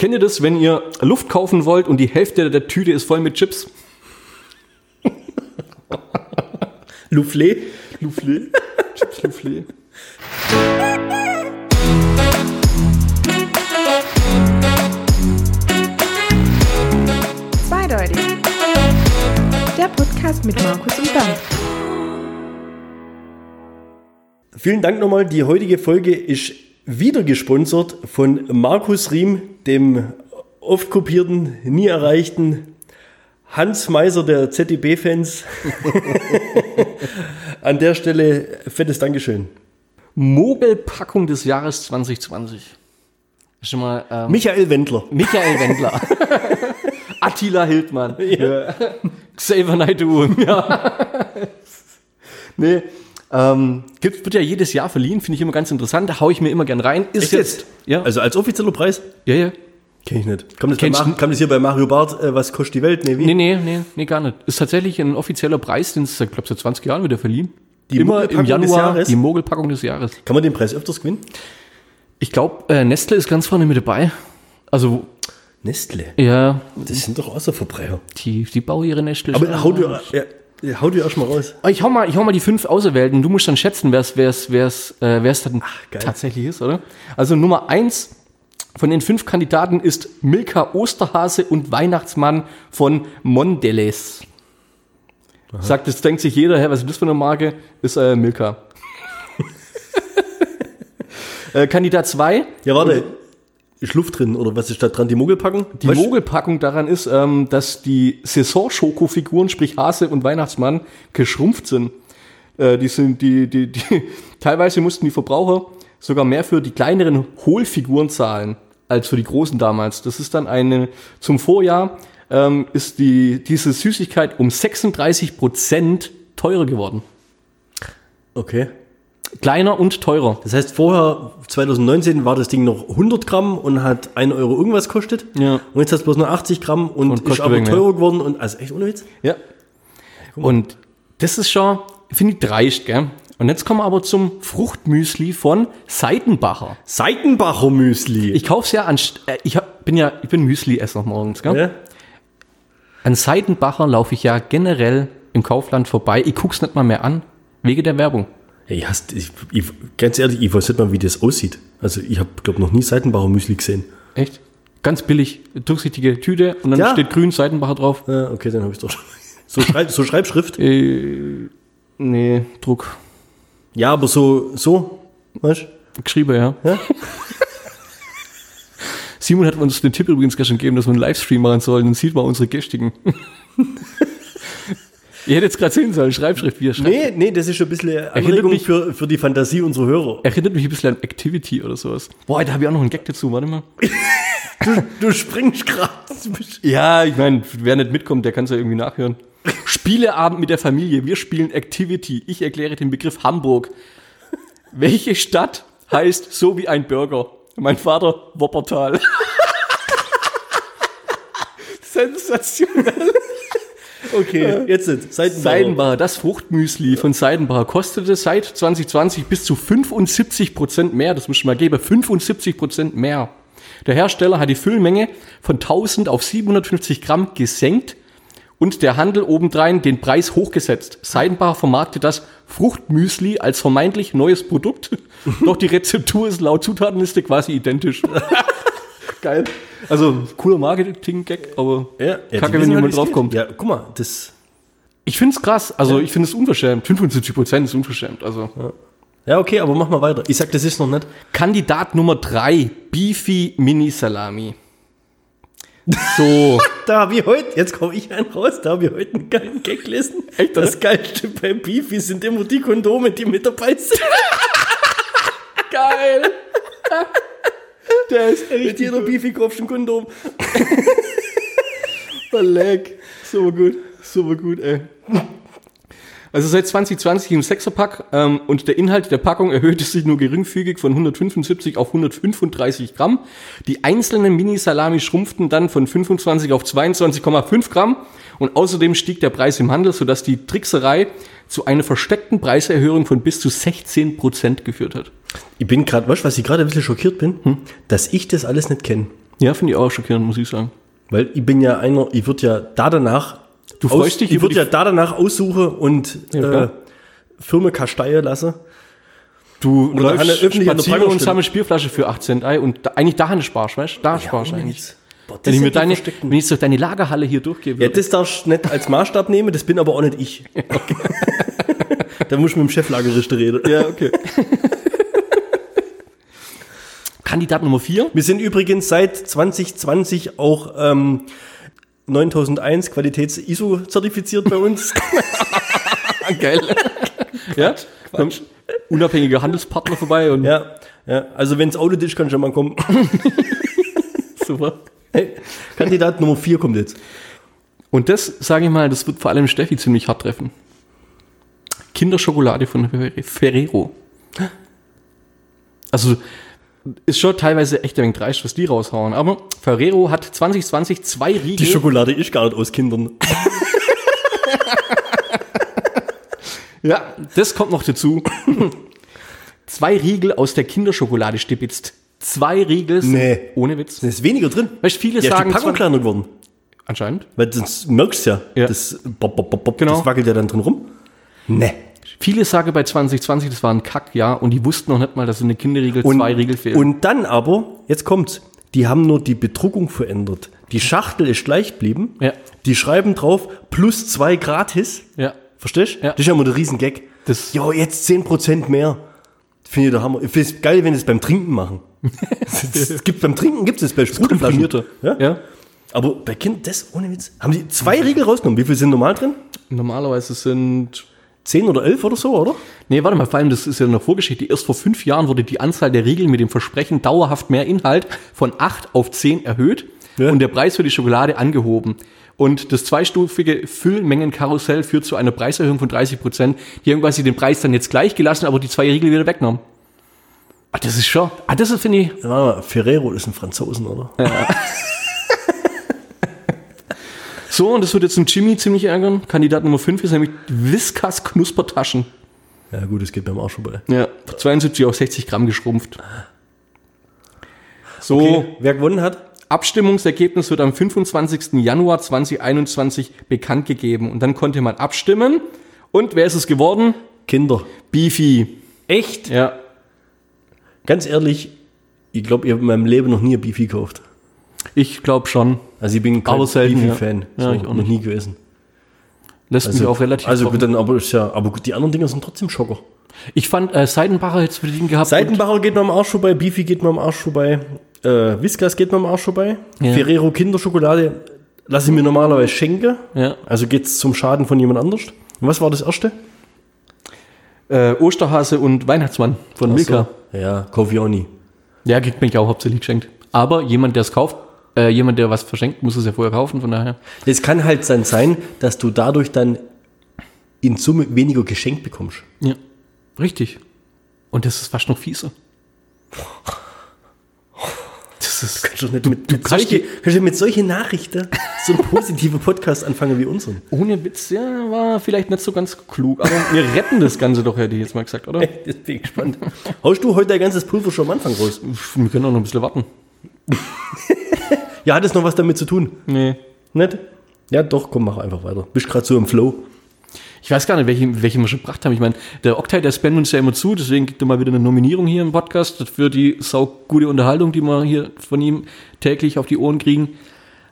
Kennt ihr das, wenn ihr Luft kaufen wollt und die Hälfte der Tüte ist voll mit Chips? Soufflé. Soufflé. Chips Soufflé. Zweideutig. Der Podcast mit Markus und Bernd. Vielen Dank nochmal. Die heutige Folge ist wieder gesponsert von Markus Riem, dem oft kopierten, nie erreichten Hans Meiser der ZDB-Fans. An der Stelle fettes Dankeschön. Mogelpackung des Jahres 2020. Schon mal ähm, Michael Wendler. Michael Wendler. Attila Hildmann. Ja. Xavier Naidoo. Ja. nee. Ähm, gibt, wird ja jedes Jahr verliehen, finde ich immer ganz interessant. Da haue ich mir immer gern rein. Ist Echt jetzt? Ja. Also als offizieller Preis? ja, ja. Kenn ich nicht. Kommt das, bei Kennst Mar- du- kam das hier bei Mario Barth, äh, was kostet die Welt? Nee, wie? Nee, nee, nee, nee, gar nicht. Ist tatsächlich ein offizieller Preis, den es, ich glaube, seit 20 Jahren wieder verliehen. Die immer im Januar Jahres? die Mogelpackung des Jahres. Kann man den Preis öfters gewinnen? Ich glaube, äh, Nestle ist ganz vorne mit dabei. Also, Nestle. ja, Das sind doch Außerverbrecher. die, die bauen ihre Nestle. Aber hau dir, ja, ja, hau dir erst mal raus. Ich hau mal, ich hau mal die fünf Auserwählten. Du musst dann schätzen, wer es wer's, wer's, äh, wer's dann geil. tatsächlich ist, oder? Also Nummer eins von den fünf Kandidaten ist Milka Osterhase und Weihnachtsmann von Mondelez. Sagt, das denkt sich jeder, hä, was ist das für eine Marke? Ist äh, Milka. äh, Kandidat zwei Ja, warte. Ist Luft drin oder was ist da dran? Die Mogelpackung? Die Weißt- Mogelpackung daran ist, ähm, dass die Saison-Schoko-Figuren, sprich Hase und Weihnachtsmann, geschrumpft sind. Äh, die sind, die, die, die, teilweise mussten die Verbraucher sogar mehr für die kleineren Hohlfiguren zahlen, als für die großen damals. Das ist dann eine, zum Vorjahr, ähm, ist die, diese Süßigkeit um 36 Prozent teurer geworden. Okay. Kleiner und teurer. Das heißt, vorher, 2019, war das Ding noch 100 Gramm und hat 1 Euro irgendwas kostet. Ja. Und jetzt hat es bloß noch 80 Gramm und, Und ist kostet aber wegen mehr. teurer geworden. Und, also echt ohne Witz? Ja. Und das ist schon, finde ich, dreist, gell? Und jetzt kommen wir aber zum Fruchtmüsli von Seidenbacher. Seitenbacher Müsli. Ich kauf's ja an, äh, ich hab, bin ja, ich bin Müsli-Esser morgens, gell? ja? An Seidenbacher laufe ich ja generell im Kaufland vorbei. Ich guck's nicht mal mehr an, wegen der Werbung. Hey, hast, ich, ich, ganz ehrlich, ich weiß nicht mal, wie das aussieht. Also ich habe, glaube noch nie Seitenbacher Müsli gesehen. Echt? Ganz billig, durchsichtige Tüte und dann Ja. steht grün Seidenbacher drauf. Ja, okay, dann habe ich doch schon. So, Schreib, so Schreibschrift? Äh, nee, Druck. Ja, aber so, so, weißt Geschrieben, ja. Ja? Simon hat uns den Tipp übrigens gestern gegeben, dass wir einen Livestream machen sollen. Dann sieht man unsere Gästigen. Ihr hättet jetzt gerade sehen sollen, Schreibschrift, wie er schreibt. Nee, nee, das ist schon ein bisschen Anregung mich- für, für die Fantasie unserer Hörer. Erinnert mich ein bisschen an Activity oder sowas. Boah, da habe ich auch noch einen Gag dazu, warte mal. Du springst gerade. Ja, ich meine, wer nicht mitkommt, der kann es ja irgendwie nachhören. Spieleabend mit der Familie. Wir spielen Activity. Ich erkläre den Begriff Hamburg. Welche Stadt heißt so wie ein Burger? Mein Vater, Woppertal. Sensationell. Okay, jetzt sind Seitenbacher. Seidenbacher, das Fruchtmüsli von Seidenbacher kostete seit 2020 bis zu 75 Prozent mehr. Das muss ich mal geben. 75 Prozent mehr. Der Hersteller hat die Füllmenge von 1000 auf 750 Gramm gesenkt und der Handel obendrein den Preis hochgesetzt. Seidenbacher vermarktet das Fruchtmüsli als vermeintlich neues Produkt. Doch die Rezeptur ist laut Zutatenliste quasi identisch. Geil. Also, cooler Marketing-Gag, aber Ja, ja, kacke, wenn jemand draufkommt. Ja, guck mal, das. Ich finde es krass. Also ich finde es unverschämt. 75 Prozent ist unverschämt. Also Ja, okay, aber mach mal weiter. Ich sag, das ist noch nicht. Kandidat Nummer drei Beefy Mini Salami. So. Da habe ich heute, jetzt komme ich einen raus, da habe ich heute einen geilen Gag gelesen. Echt, oder? das Geilste bei Beefy sind immer die Kondome, die mit dabei sind. Geil. Der ist Mit jeder Beefy kaufst du ein Kondom. Leck. Super gut. Super gut, ey. Also seit 2020 im Sechserpack ähm, und der Inhalt der Packung erhöhte sich nur geringfügig von 175 auf 135 Gramm. Die einzelnen Mini-Salami schrumpften dann von 25 auf 22,5 Gramm und außerdem stieg der Preis im Handel, sodass die Trickserei zu einer versteckten Preiserhöhung von bis zu 16 Prozent geführt hat. Ich bin gerade, weißt du, was ich gerade ein bisschen schockiert bin? Dass ich das alles nicht kenne. Ja, finde ich auch schockierend, muss ich sagen. Weil ich bin ja einer, ich würde ja da danach. Du freust dich Ich würde ja da danach aussuchen und Ja, äh. Firma kasteien lassen. Du Oder eine öffentliche spazieren und sammelst Bierflasche für 8 Cent ein und da, eigentlich dahin sparst, weißt du? Da sparst du ohne eigentlich. Boah, Wenn ich, mir deine, wenn ich so deine Lagerhalle hier durchgehe, Ja, das darfst du nicht als Maßstab nehmen, das bin aber auch nicht ich. da muss ich mit dem Cheflagerrichter reden. ja, okay. Kandidat Nummer 4. Wir sind übrigens seit 2020 auch ähm, 9001 Qualitäts-ISO zertifiziert bei uns. Geil. ja, kommt unabhängiger Handelspartner vorbei und ja, ja, also wenn's Audit ist, kann schon mal kommen. super. Hey, Kandidat Nummer 4 kommt jetzt. Und das, sage ich mal, das wird vor allem Steffi ziemlich hart treffen. Kinderschokolade von Fer- Ferrero. Also, ist schon teilweise echt ein wenig dreist, was die raushauen. Aber Ferrero hat 2020 zwei Riegel. Die Schokolade ist gar nicht aus Kindern. ja, das kommt noch dazu. zwei Riegel aus der Kinderschokolade stibitzt. Zwei Riegel. Nee. Ohne Witz. Da ist weniger drin. Weißt du, viele Ja, ist die sagen. Packung kleiner geworden. anscheinend. Weil das merkst du ja. Ja. Das, bop, bop, bop, Genau. das wackelt ja dann drin rum. Nee. Viele sagen bei 2020, das war ein Kackjahr und die wussten noch nicht mal, dass in der Kinderriegel zwei Riegel fehlen. Und dann aber, jetzt kommt's, die haben nur die Bedruckung verändert. Die Schachtel ist gleich geblieben. Ja. Die schreiben drauf, plus zwei gratis. ja. Verstehst du? Ja. Das ist ja immer der Riesengag. Das- jo, jetzt 10% mehr. Finde ich der Hammer. Ich finde es geil, wenn sie es beim Trinken machen. Es gibt beim Trinken gibt es bei Sprudelflaschen. Ja? Ja. Aber bei Kind, das ohne Witz. Haben die zwei Riegel rausgenommen? Wie viel sind normal drin? Normalerweise sind. Zehn oder elf oder so, oder? Nee, warte mal, vor allem, das ist ja eine Vorgeschichte. Erst vor fünf Jahren wurde die Anzahl der Riegel mit dem Versprechen dauerhaft mehr Inhalt von 8 auf 10 erhöht Ja. und der Preis für die Schokolade angehoben. Und das zweistufige Füllmengenkarussell führt zu einer Preiserhöhung von 30 Prozent. Die haben quasi den Preis dann jetzt gleich gelassen, aber die zwei Riegel wieder weggenommen. Ah, das ist schon. Ah, das ist, finde ich. Ja, warte mal, Ferrero ist ein Franzosen, oder? So, und das wird jetzt ein Jimmy ziemlich ärgern. Kandidat Nummer 5 ist nämlich Whiskas Knuspertaschen. Ja, gut, es geht beim Arsch vorbei. Ja, von 72 auf 60 Gramm geschrumpft. So, Okay, wer gewonnen hat? Abstimmungsergebnis wird am 25. Januar 2021 bekannt gegeben. Und dann konnte man abstimmen. Und wer ist es geworden? Kinder. Beefy. Echt? Ja. Ganz ehrlich, ich glaube, ich habe in meinem Leben noch nie ein Beefy gekauft. Ich glaube schon. Also ich bin kein Beefy-Fan. ja. Ja, ich auch noch nie gewesen. Lässt mich auch relativ Also trocken. gut, dann aber ist ja, aber gut, die anderen Dinger sind trotzdem Schocker. Ich fand, äh, Seidenbacher hätte es verdient gehabt. Seitenbacher geht mir am Arsch vorbei, Beefy geht mir am Arsch vorbei, äh, Whiskas geht mir am Arsch vorbei, Ja. Ferrero Kinderschokolade lasse ich mir normalerweise schenken. Ja. Also geht's zum Schaden von jemand anders. Und was war das erste? Äh, Osterhase und Weihnachtsmann von Milka. So. Ja, nie. Ja, kriegt mich auch hauptsächlich geschenkt. Aber jemand, der es kauft, äh, jemand, der was verschenkt, muss es ja vorher kaufen, von daher. Es kann halt dann sein, dass du dadurch dann in Summe weniger geschenkt bekommst. Ja. Richtig. Und das ist fast noch fieser. Das ist. Kannst du nicht mit, mit, kannst solche, kannst du mit solchen Nachrichten so einen positiven Podcast anfangen wie unseren? Ohne Witz, ja, war vielleicht nicht so ganz klug, aber wir retten das Ganze doch, hätte ich jetzt mal gesagt, oder? Jetzt bin ich gespannt. Haust du heute dein ganzes Pulver schon am Anfang raus? Wir können auch noch ein bisschen warten. Ja, hat es noch was damit zu tun? Nee. Nicht? Ja, doch, komm, mach einfach weiter. Bist gerade so im Flow. Ich weiß gar nicht, welche, welche wir schon gebracht haben. Ich meine, der Oktay, der spendet uns ja immer zu, deswegen gibt er mal wieder eine Nominierung hier im Podcast für die sau gute Unterhaltung, die wir hier von ihm täglich auf die Ohren kriegen.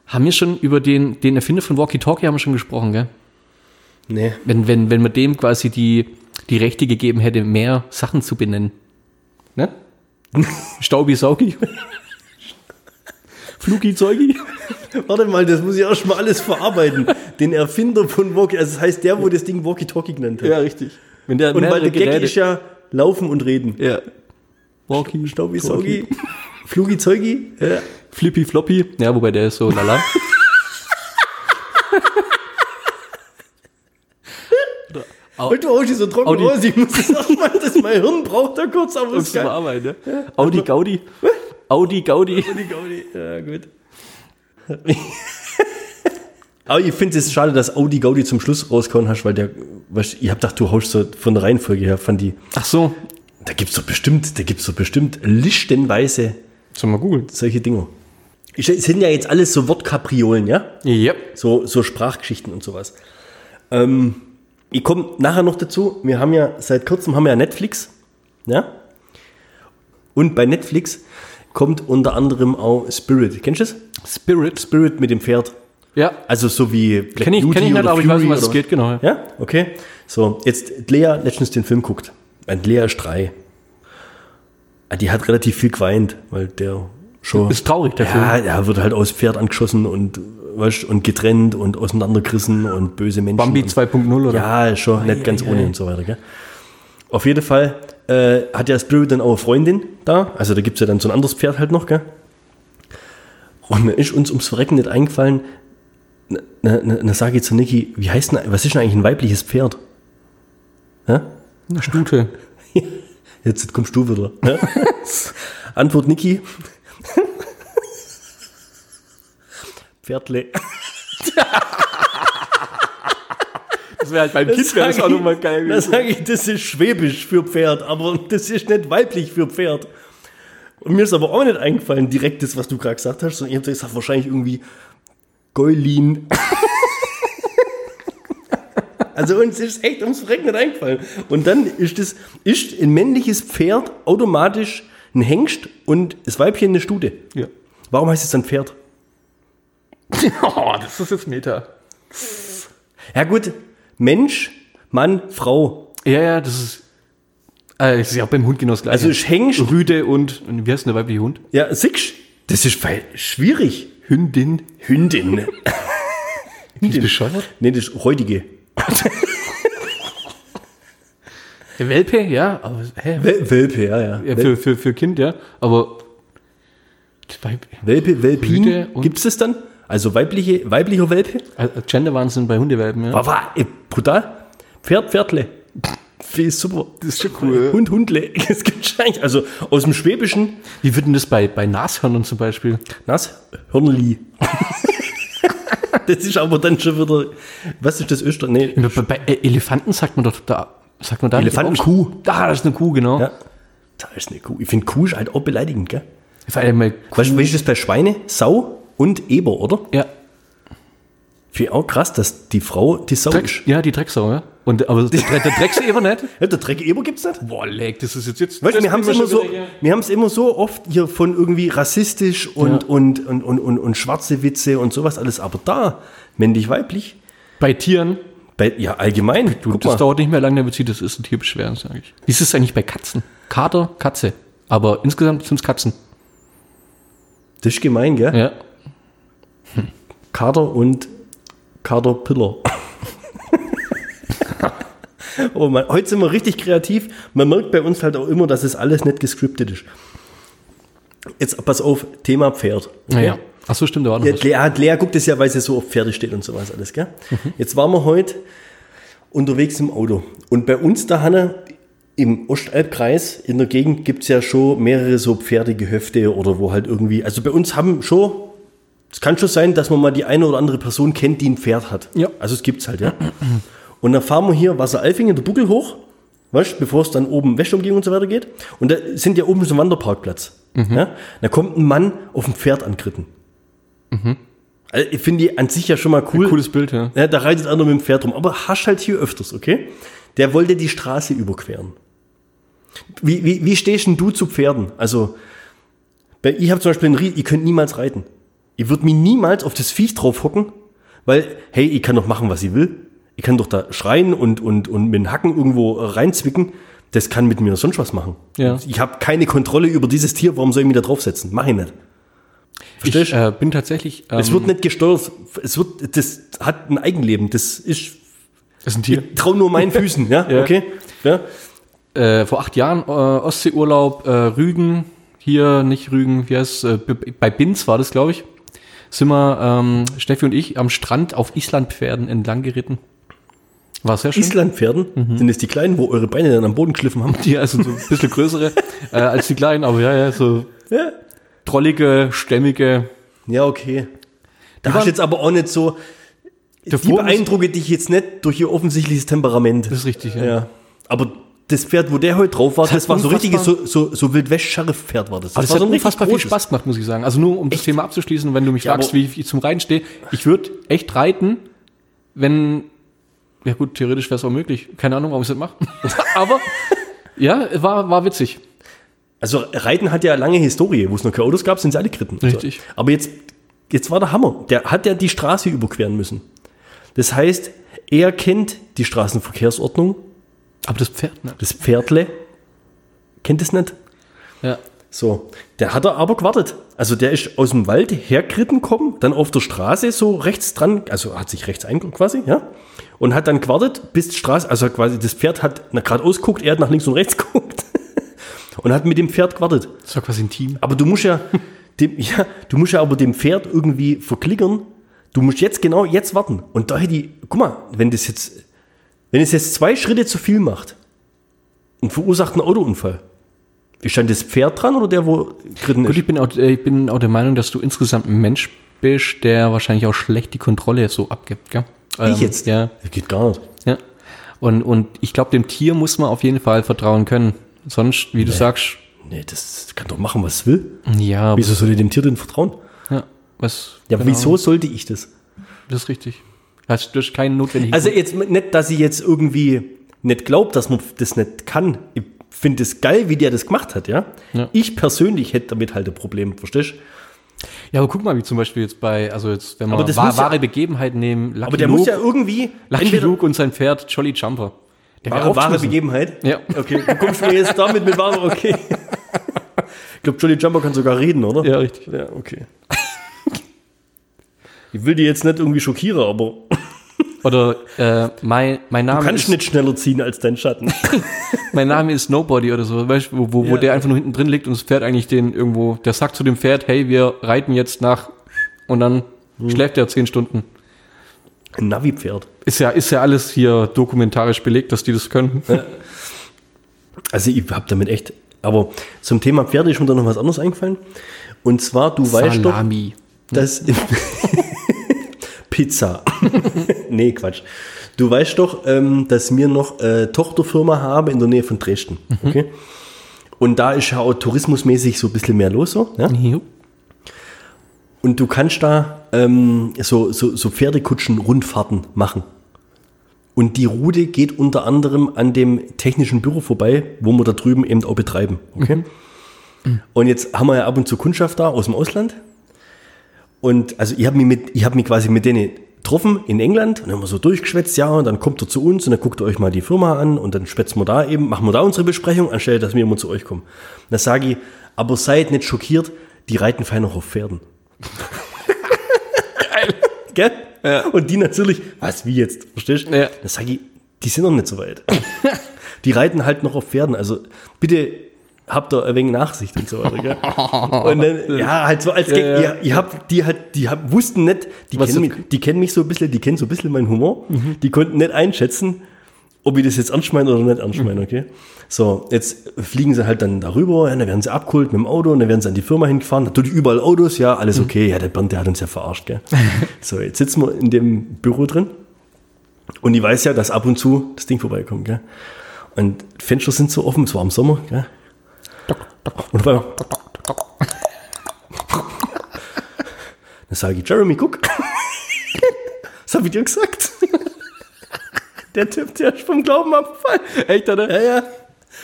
Haben wir schon über den, den Erfinder von Walkie Talkie haben wir schon gesprochen, gell? Nee. Wenn, wenn, wenn man dem quasi die, die Rechte gegeben hätte, mehr Sachen zu benennen. Ne? Staubi Saugi. Flugi Zeugi. Warte mal, das muss ich auch schon mal alles verarbeiten. Den Erfinder von Walkie, also das heißt der, wo das Ding Walkie-Talkie genannt hat. richtig. Wenn der Und weil der Gag ist ja Laufen und Reden. ja. Walkie, Staubi, Saugi, Flugi, Zeugi. Ja. Flippy Floppy. Ja, wobei der ist so lala. Und du dich so trocken Audi. raus. Ich muss das erstmal, das mein Hirn braucht da kurz, aber Das ist ist geil. Arbeit, ne? Audi Gaudi. Audi Gaudi. Ja, gut. Aber ich finde es schade, dass Audi Gaudi zum Schluss rausgehauen hast, weil der, weißt, ich hab gedacht, du haust so von der Reihenfolge her, fand die, Ach so. da gibt's doch bestimmt, da gibt's doch bestimmt lichtenweise Sollen wir googeln? solche Dinger. Ich- Es sind ja jetzt alles so Wortkapriolen, ja? Ja. So, so Sprachgeschichten und sowas. Ähm, ich komme nachher noch dazu. Wir haben ja seit kurzem haben wir ja Netflix. Ja? Und bei Netflix kommt unter anderem auch Spirit. Kennst du das? Spirit. Spirit mit dem Pferd. Ja. Also so wie Black Kenn ich, kenn ich nicht, aber ich weiß, um Fury was es geht, genau. Ja, okay. So, jetzt Lea letztens den Film guckt. Ein Lea ist drei. Ah, Die hat relativ viel geweint, weil der schon. Ist traurig, der ja, Film. er wird halt aus Pferd angeschossen und, weißt, und getrennt und auseinandergerissen und böse Menschen. Bambi und, 2.0 oder? Ja, schon nicht ganz ohne und so weiter, gell? Auf jeden Fall äh, hat ja Spirit dann auch eine Freundin da. Also da gibt es ja dann so ein anderes Pferd halt noch, gell? Und mir ist uns ums Verrecken nicht eingefallen, na, na, na, sage ich zu Niki, wie heißt denn, was ist denn eigentlich ein weibliches Pferd? Ja? Eine Stute. Jetzt kommst du wieder. Ja? Antwort Niki. Pferdle. Das wäre halt beim Kind wäre das auch nochmal geil Da gewesen. sage ich, das ist schwäbisch für Pferd, aber das ist nicht weiblich für Pferd. Und mir ist aber auch nicht eingefallen, direkt das, was du gerade gesagt hast, sondern ich habe gesagt, wahrscheinlich irgendwie Goilin. also uns ist echt ums Verrecken nicht eingefallen. Und dann ist das, ist ein männliches Pferd automatisch ein Hengst und das Weibchen eine Stute. Ja. Warum heißt es dann Pferd? Oh, das ist jetzt Meta. Ja gut, Mensch, Mann, Frau. Ja, ja, das ist. Äh, das ist ja auch beim Hund genau das gleiche. Also ist Hengst, Rüde und. und Wie heißt denn der weibliche Hund? ja, siehst das ist weil- schwierig. Hündin. Hündin. Ist bescheuert. Nee, das ist. Der Welpe, ja, aber hä? Wel Welpe, ja, ja. Ja, für, für, für Kind, ja. Aber. Welpe, Welpin. und- Gibt es das dann? Also weibliche, weiblicher Welpe? äh, Gender-Wahnsinn bei Hundewelpen, ja. War, brutal. Pferd, Pferdle. Die ist super. Das ist schon cool. Hund, Hundle. Das gibt's eigentlich. Also aus dem Schwäbischen. Wie wird denn das bei, bei Nashörnern zum Beispiel? Was? Hörnli. das ist aber dann schon wieder. Was ist das Öster? Nee. Bei, bei Elefanten sagt man doch da. Sagt man da nicht Elefantenkuh. auch- Da, das ist eine Kuh, genau. Ja. Da ist eine Kuh. Ich finde Kuh ist halt auch beleidigend, gell? Vor allem mal Kuh. Weißt du, weißt du das bei Schweine? Sau und Eber, oder? Ja, Finde auch krass, dass die Frau die Sau Dreck, ist. ja, die Drecksau, ja. Und, aber der, der Dreckseber nicht? Ja, der Dreck Eber gibt's nicht. Boah, leck, das ist jetzt. jetzt Weißt du, wir haben es immer, so, wir haben's immer so oft hier von irgendwie rassistisch und, Ja. und, und, und, und, und schwarze Witze und sowas alles. Aber da, männlich, weiblich, Bei Tieren, bei, ja, allgemein. du, das mal. dauert nicht mehr lange, damit sie das ist ein Tierbeschweren, sage ich. Wie ist es eigentlich bei Katzen? Kater, Katze. Aber insgesamt sind es Katzen. Das ist gemein, gell? Ja. Kater und Katerpiller. oh Mann, heute sind wir richtig kreativ. Man merkt bei uns halt auch immer, dass es alles nicht gescriptet ist. Jetzt pass auf, Thema Pferd. Naja. Ach so, stimmt, da war noch Ja, was. Lea, Lea guckt es ja, weil sie so auf Pferde steht und sowas alles, gell? Jetzt waren wir heute unterwegs im Auto. Und bei uns da, Hanna, im Ostalbkreis, in der Gegend gibt es ja schon mehrere so Pferdegehöfte oder wo halt irgendwie, also bei uns haben schon, es kann schon sein, dass man mal die eine oder andere Person kennt, die ein Pferd hat. Ja. Also es gibt's halt, ja. Und dann fahren wir hier Wasseralfingen, der Buckel hoch, weißt, bevor es dann oben Wäschumgehung und so weiter geht. Und da sind ja oben so ein Wanderparkplatz. Ja? Da kommt ein Mann auf dem Pferd angeritten. Also ich finde die an sich ja schon mal cool. Cooles Bild, ja. Ja, da reitet einer mit dem Pferd rum. Aber hast halt hier öfters, okay? Der wollte die Straße überqueren. Wie, wie, wie stehst denn du zu Pferden? Also, bei, ich habe zum Beispiel ein Rie ich könnte niemals reiten. Ich würde mich niemals auf das Viech drauf hocken, weil, hey, ich kann doch machen, was ich will. Ich kann doch da schreien und, und, und mit den Hacken irgendwo reinzwicken. Das kann mit mir sonst was machen. Ja. Ich habe keine Kontrolle über dieses Tier, warum soll ich mich da draufsetzen? Mach ich nicht. Verstehst Ich äh, bin tatsächlich. Ähm, es wird nicht gesteuert. Es wird, das hat ein Eigenleben. Das ist, ist ein Tier. ich trau nur meinen Füßen, ja? Ja. Okay? Ja? Äh, vor acht Jahren äh, Ostseeurlaub, äh, Rügen, hier nicht Rügen, wie heißt äh, bei Binz war das, glaube ich. Sind wir, ähm, Steffi und ich, am Strand auf Islandpferden entlang geritten. War sehr schön. Islandpferden, sind es die kleinen, wo eure Beine dann am Boden geschliffen haben? Die also so ein bisschen größere äh, als die kleinen, aber ja, ja, so Ja. trollige, stämmige. Ja, okay. Da hast du jetzt aber auch nicht so. Die beeindrucke dich jetzt nicht durch ihr offensichtliches Temperament. Das ist richtig, ja. Ja. Aber das Pferd, wo der heute drauf war, das, hat war so richtiges, so, so, so Wildwest-Sheriff-Pferd war das. Aber das, war hat so unfassbar viel. Spaß gemacht, muss ich sagen. Also nur um das Thema abzuschließen, wenn du mich Ja, fragst, wie ich zum Reiten stehe. Ich würde echt reiten, wenn, ja gut, theoretisch wäre es auch möglich. Keine Ahnung, warum ich es nicht mache. Aber ja, war, war witzig. Also Reiten hat ja lange Historie, wo es noch keine Autos gab, sind sie alle geritten. Richtig. So. Aber jetzt, jetzt war der Hammer. Der hat ja die Straße überqueren müssen. Das heißt, er kennt die Straßenverkehrsordnung, Aber das Pferd, ne? das Pferdle kennt es nicht. Ja. So, der hat er aber gewartet. Also der ist aus dem Wald hergeritten kommen, dann auf der Straße so rechts dran, also hat sich rechts eingeguckt quasi, ja, und hat dann gewartet, bis die Straße, also quasi das Pferd hat geradeaus geguckt, er hat nach links und rechts geguckt und hat mit dem Pferd gewartet. Das war quasi ein Team. Aber du musst ja, dem, ja, du musst ja aber dem Pferd irgendwie verklickern. Du musst jetzt genau jetzt warten. Und da hätte ich, guck mal, wenn das jetzt, wenn es jetzt zwei Schritte zu viel macht und verursacht einen Autounfall, ist dann das Pferd dran oder der, wo geritten Gut, ist? ich bin, auch, äh, ich bin auch der Meinung, dass du insgesamt ein Mensch bist, der wahrscheinlich auch schlecht die Kontrolle so abgibt, gell? Ähm, Ich jetzt? Ja, Das geht gar nicht. ja. Und, und ich glaube, dem Tier muss man auf jeden Fall vertrauen können. Sonst, wie du sagst, Nee, das kann doch machen, was es will. ja, Wieso soll ich dem Tier denn vertrauen? ja was, Ja, genau, wieso sollte ich das? Das ist richtig. Hast du hast keinen notwendigen Also jetzt nicht, dass ich jetzt irgendwie nicht glaube, dass man das nicht kann. Ich finde es geil, wie der das gemacht hat, ja? Ja. Ich persönlich hätte damit halt ein Problem, verstehst du? Ja, aber guck mal, wie zum Beispiel jetzt bei, also jetzt, wenn wir Aber das wa muss ja- wahre Begebenheiten nehmen, Lucky Aber der Luke, muss ja irgendwie Lucky Luke und sein Pferd Jolly Jumper. Der wahre, wahre. Begebenheit. Ja. Okay, du kommst mir jetzt damit mit wahre, okay. Ich glaube, Jolly Jumper kann sogar reden, oder? Ja, richtig. Ja, okay. Ich will die jetzt nicht irgendwie schockieren, aber Oder äh, mein, mein du Name kannst ist, nicht schneller ziehen als dein Schatten. mein Name ist Nobody oder so, weißt, du, wo, wo, wo Ja. der einfach nur hinten drin liegt und das Pferd eigentlich den irgendwo, der sagt zu dem Pferd, hey, wir reiten jetzt nach und dann Hm. schläft er zehn Stunden. Ein Navi-Pferd. Ist ja, ist ja alles hier dokumentarisch belegt, dass die das können. Also ich habe damit echt. Aber zum Thema Pferde ist mir da noch was anderes eingefallen. Und zwar, du weißt doch, Salami. dass Pizza. nee, Quatsch. Du weißt doch, ähm, dass wir noch äh, Tochterfirma haben in der Nähe von Dresden. Okay? Und da ist ja auch tourismusmäßig so ein bisschen mehr los. So, ja? Jo. Und du kannst da ähm, so, so, so Pferdekutschen-Rundfahrten machen. Und die Route geht unter anderem an dem technischen Büro vorbei, wo wir da drüben eben auch betreiben. Okay? Und jetzt haben wir ja ab und zu Kundschaft da aus dem Ausland. Und also ich habe mich, mit, ich hab mich quasi mit denen getroffen in England und dann haben wir so durchgeschwätzt, ja, und dann kommt er zu uns und dann guckt ihr euch mal die Firma an und dann schwätzen wir da eben, machen wir da unsere Besprechung, anstelle, dass wir immer zu euch kommen. Und dann sage ich, aber seid nicht schockiert, die reiten fein noch auf Pferden. Gell? Und die natürlich, was, wie jetzt? Verstehst du? Ja. Dann sage ich, die sind noch nicht so weit. die reiten halt noch auf Pferden. Also bitte habt ihr ein wenig Nachsicht und so weiter. Gell? Und dann, ja, halt so als Gag, Ja, ja. Ihr, ihr habt, die halt, die hab, wussten nicht, die Was kennen, mich, die kennen mich so ein bisschen, die kennen so ein bisschen meinen Humor. Mhm. Die konnten nicht einschätzen, ob ich das jetzt ernst meine oder nicht ernst meine, okay? So, jetzt fliegen sie halt dann darüber, ja, dann werden sie abgeholt mit dem Auto und dann werden sie an die Firma hingefahren. Natürlich überall Autos, ja, alles okay. Ja, der Bernd, der hat uns ja verarscht, gell? so, jetzt sitzen wir in dem Büro drin und ich weiß ja, dass ab und zu das Ding vorbeikommt, gell? Und Fenster sind so offen, es war im Sommer, gell? Und auf einmal, dann sage ich, Jeremy, guck. Was habe ich dir gesagt? Der Typ, der ist vom Glauben abgefallen. Echt, oder? Ja,